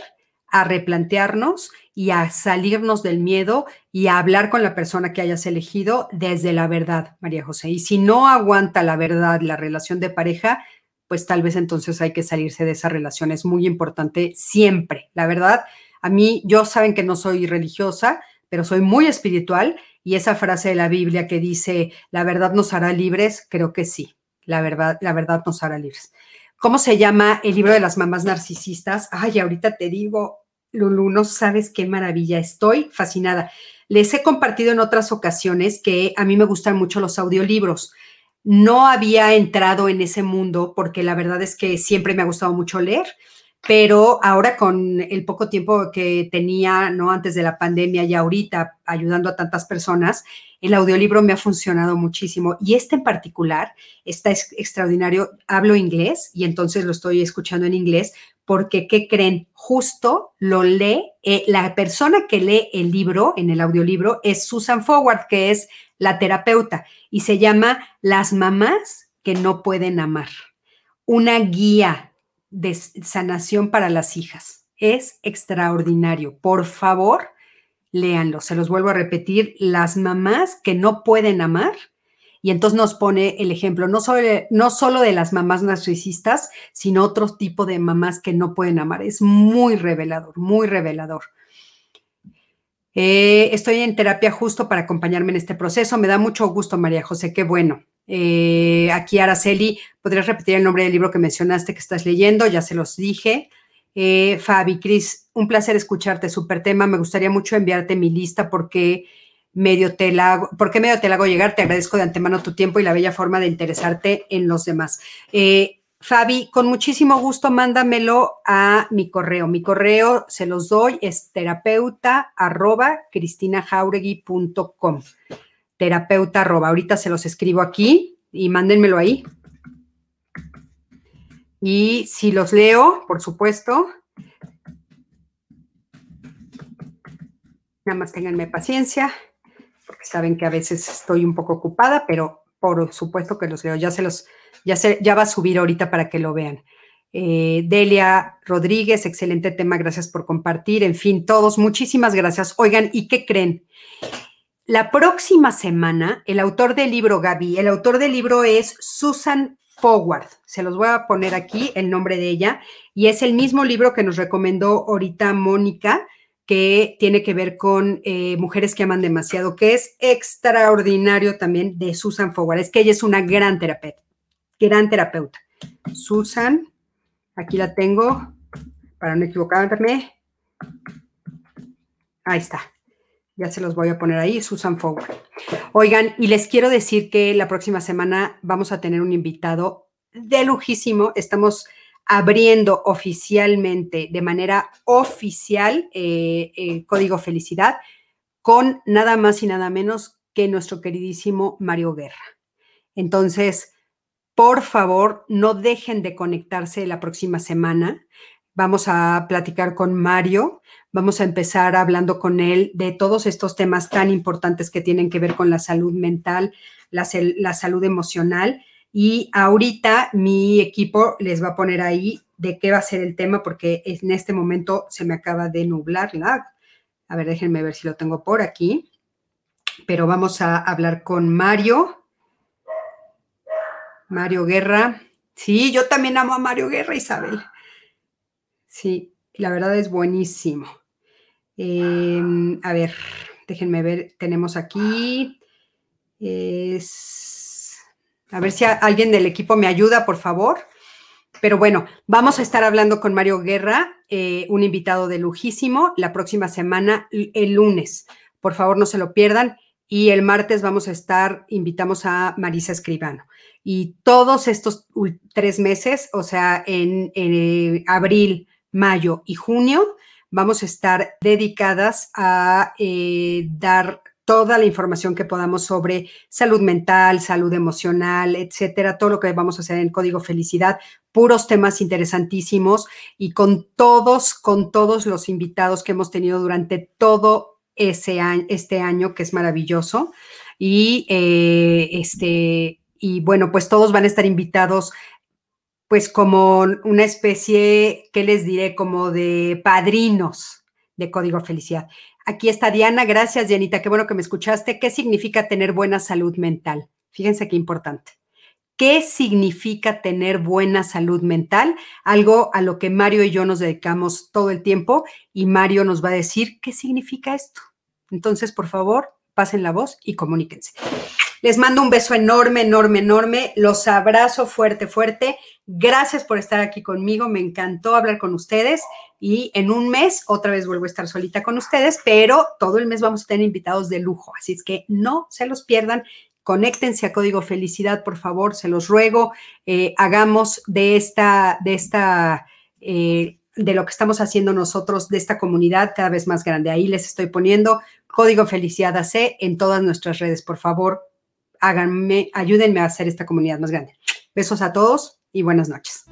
a replantearnos y a salirnos del miedo y a hablar con la persona que hayas elegido desde la verdad, María José. Y si no aguanta la verdad la relación de pareja, pues tal vez entonces hay que salirse de esa relación. Es muy importante siempre. La verdad, a mí, yo saben que no soy religiosa, pero soy muy espiritual y esa frase de la Biblia que dice, la verdad nos hará libres, creo que sí, la verdad, la verdad nos hará libres. ¿Cómo se llama el libro de las mamás narcisistas? Ay, ahorita te digo, Lulu, no sabes qué maravilla, estoy fascinada. Les he compartido en otras ocasiones que a mí me gustan mucho los audiolibros. No había entrado en ese mundo porque la verdad es que siempre me ha gustado mucho leer pero ahora con el poco tiempo que tenía, ¿no? Antes de la pandemia y ahorita ayudando a tantas personas, el audiolibro me ha funcionado muchísimo. Y este en particular está extraordinario. Hablo inglés y entonces lo estoy escuchando en inglés porque, ¿qué creen? Justo lo lee, eh, la persona que lee el libro, en el audiolibro, es Susan Forward, que es la terapeuta, y se llama Las mamás que no pueden amar. Una guía de sanación para las hijas. Es extraordinario. Por favor, léanlo. Se los vuelvo a repetir. Las mamás que no pueden amar. Y entonces nos pone el ejemplo no solo, no solo de las mamás narcisistas, sino otro tipo de mamás que no pueden amar. Es muy revelador, muy revelador. Eh, estoy en terapia justo para acompañarme en este proceso. Me da mucho gusto, María José, qué bueno. Eh, aquí, Araceli, ¿podrías repetir el nombre del libro que mencionaste que estás leyendo? Ya se los dije. Eh, Fabi, Cris, un placer escucharte, súper tema. Me gustaría mucho enviarte mi lista porque medio te la hago, porque medio te la hago llegar. Te agradezco de antemano tu tiempo y la bella forma de interesarte en los demás. Eh, Fabi, con muchísimo gusto, mándamelo a mi correo. Mi correo se los doy, es terapeuta arroba cristinajauregui.com. Terapeuta arroba. Ahorita se los escribo aquí y mándenmelo ahí. Y si los leo, por supuesto, nada más ténganme paciencia, porque saben que a veces estoy un poco ocupada, pero por supuesto que los leo. Ya se los ya, se, ya va a subir ahorita para que lo vean. Eh, Delia Rodríguez, excelente tema, gracias por compartir. En fin, todos, muchísimas gracias. Oigan, ¿y qué creen? La próxima semana, el autor del libro, Gaby, el autor del libro es Susan Forward. Se los voy a poner aquí el nombre de ella. Y es el mismo libro que nos recomendó ahorita Mónica, que tiene que ver con eh, mujeres que aman demasiado, que es extraordinario también de Susan Forward. Es que ella es una gran terapeuta gran terapeuta. Susan, aquí la tengo, para no equivocarme. Ahí está. Ya se los voy a poner ahí, Susan Forward. Oigan, y les quiero decir que la próxima semana vamos a tener un invitado de lujísimo. Estamos abriendo oficialmente, de manera oficial, eh, el Código Felicidad con nada más y nada menos que nuestro queridísimo Mario Guerra. Entonces, por favor, no dejen de conectarse la próxima semana. Vamos a platicar con Mario, vamos a empezar hablando con él de todos estos temas tan importantes que tienen que ver con la salud mental, la, salud emocional. Y ahorita mi equipo les va a poner ahí de qué va a ser el tema, porque en este momento se me acaba de nublar la. A ver, déjenme ver si lo tengo por aquí. Pero vamos a hablar con Mario Mario Guerra. Sí, yo también amo a Mario Guerra, Isabel. Sí, la verdad es buenísimo. Em, a ver, déjenme ver, tenemos aquí. a ver si alguien del equipo me ayuda, por favor. Pero bueno, vamos a estar hablando con Mario Guerra, eh, un invitado de lujísimo, la próxima semana, el lunes. Por favor, no se lo pierdan. Y el martes vamos a estar, invitamos a Marisa Escribano. Y todos estos tres meses, o sea, en, eh, abril, mayo y junio, vamos a estar dedicadas a eh, dar toda la información que podamos sobre salud mental, salud emocional, etcétera, todo lo que vamos a hacer en Código Felicidad, puros temas interesantísimos y con todos, con todos los invitados que hemos tenido durante todo ese año, este año, que es maravilloso. Y eh, este, y bueno, pues todos van a estar invitados pues como una especie, ¿qué les diré? Como de padrinos de Código Felicidad. Aquí está Diana, gracias Dianita, qué bueno que me escuchaste. ¿Qué significa tener buena salud mental? Fíjense qué importante. ¿Qué significa tener buena salud mental? Algo a lo que Mario y yo nos dedicamos todo el tiempo y Mario nos va a decir qué significa esto. Entonces, por favor, pasen la voz y comuníquense. Les mando un beso enorme, enorme, enorme. Los abrazo fuerte, fuerte. Gracias por estar aquí conmigo. Me encantó hablar con ustedes. Y en un mes otra vez vuelvo a estar solita con ustedes, pero todo el mes vamos a tener invitados de lujo. Así es que no se los pierdan. Conéctense a Código Felicidad, por favor, se los ruego. Eh, hagamos de esta, de esta, eh, de lo que estamos haciendo nosotros, de esta comunidad cada vez más grande. Ahí les estoy poniendo Código Felicidad AC en todas nuestras redes. Por favor, háganme, ayúdenme a hacer esta comunidad más grande. Besos a todos y buenas noches.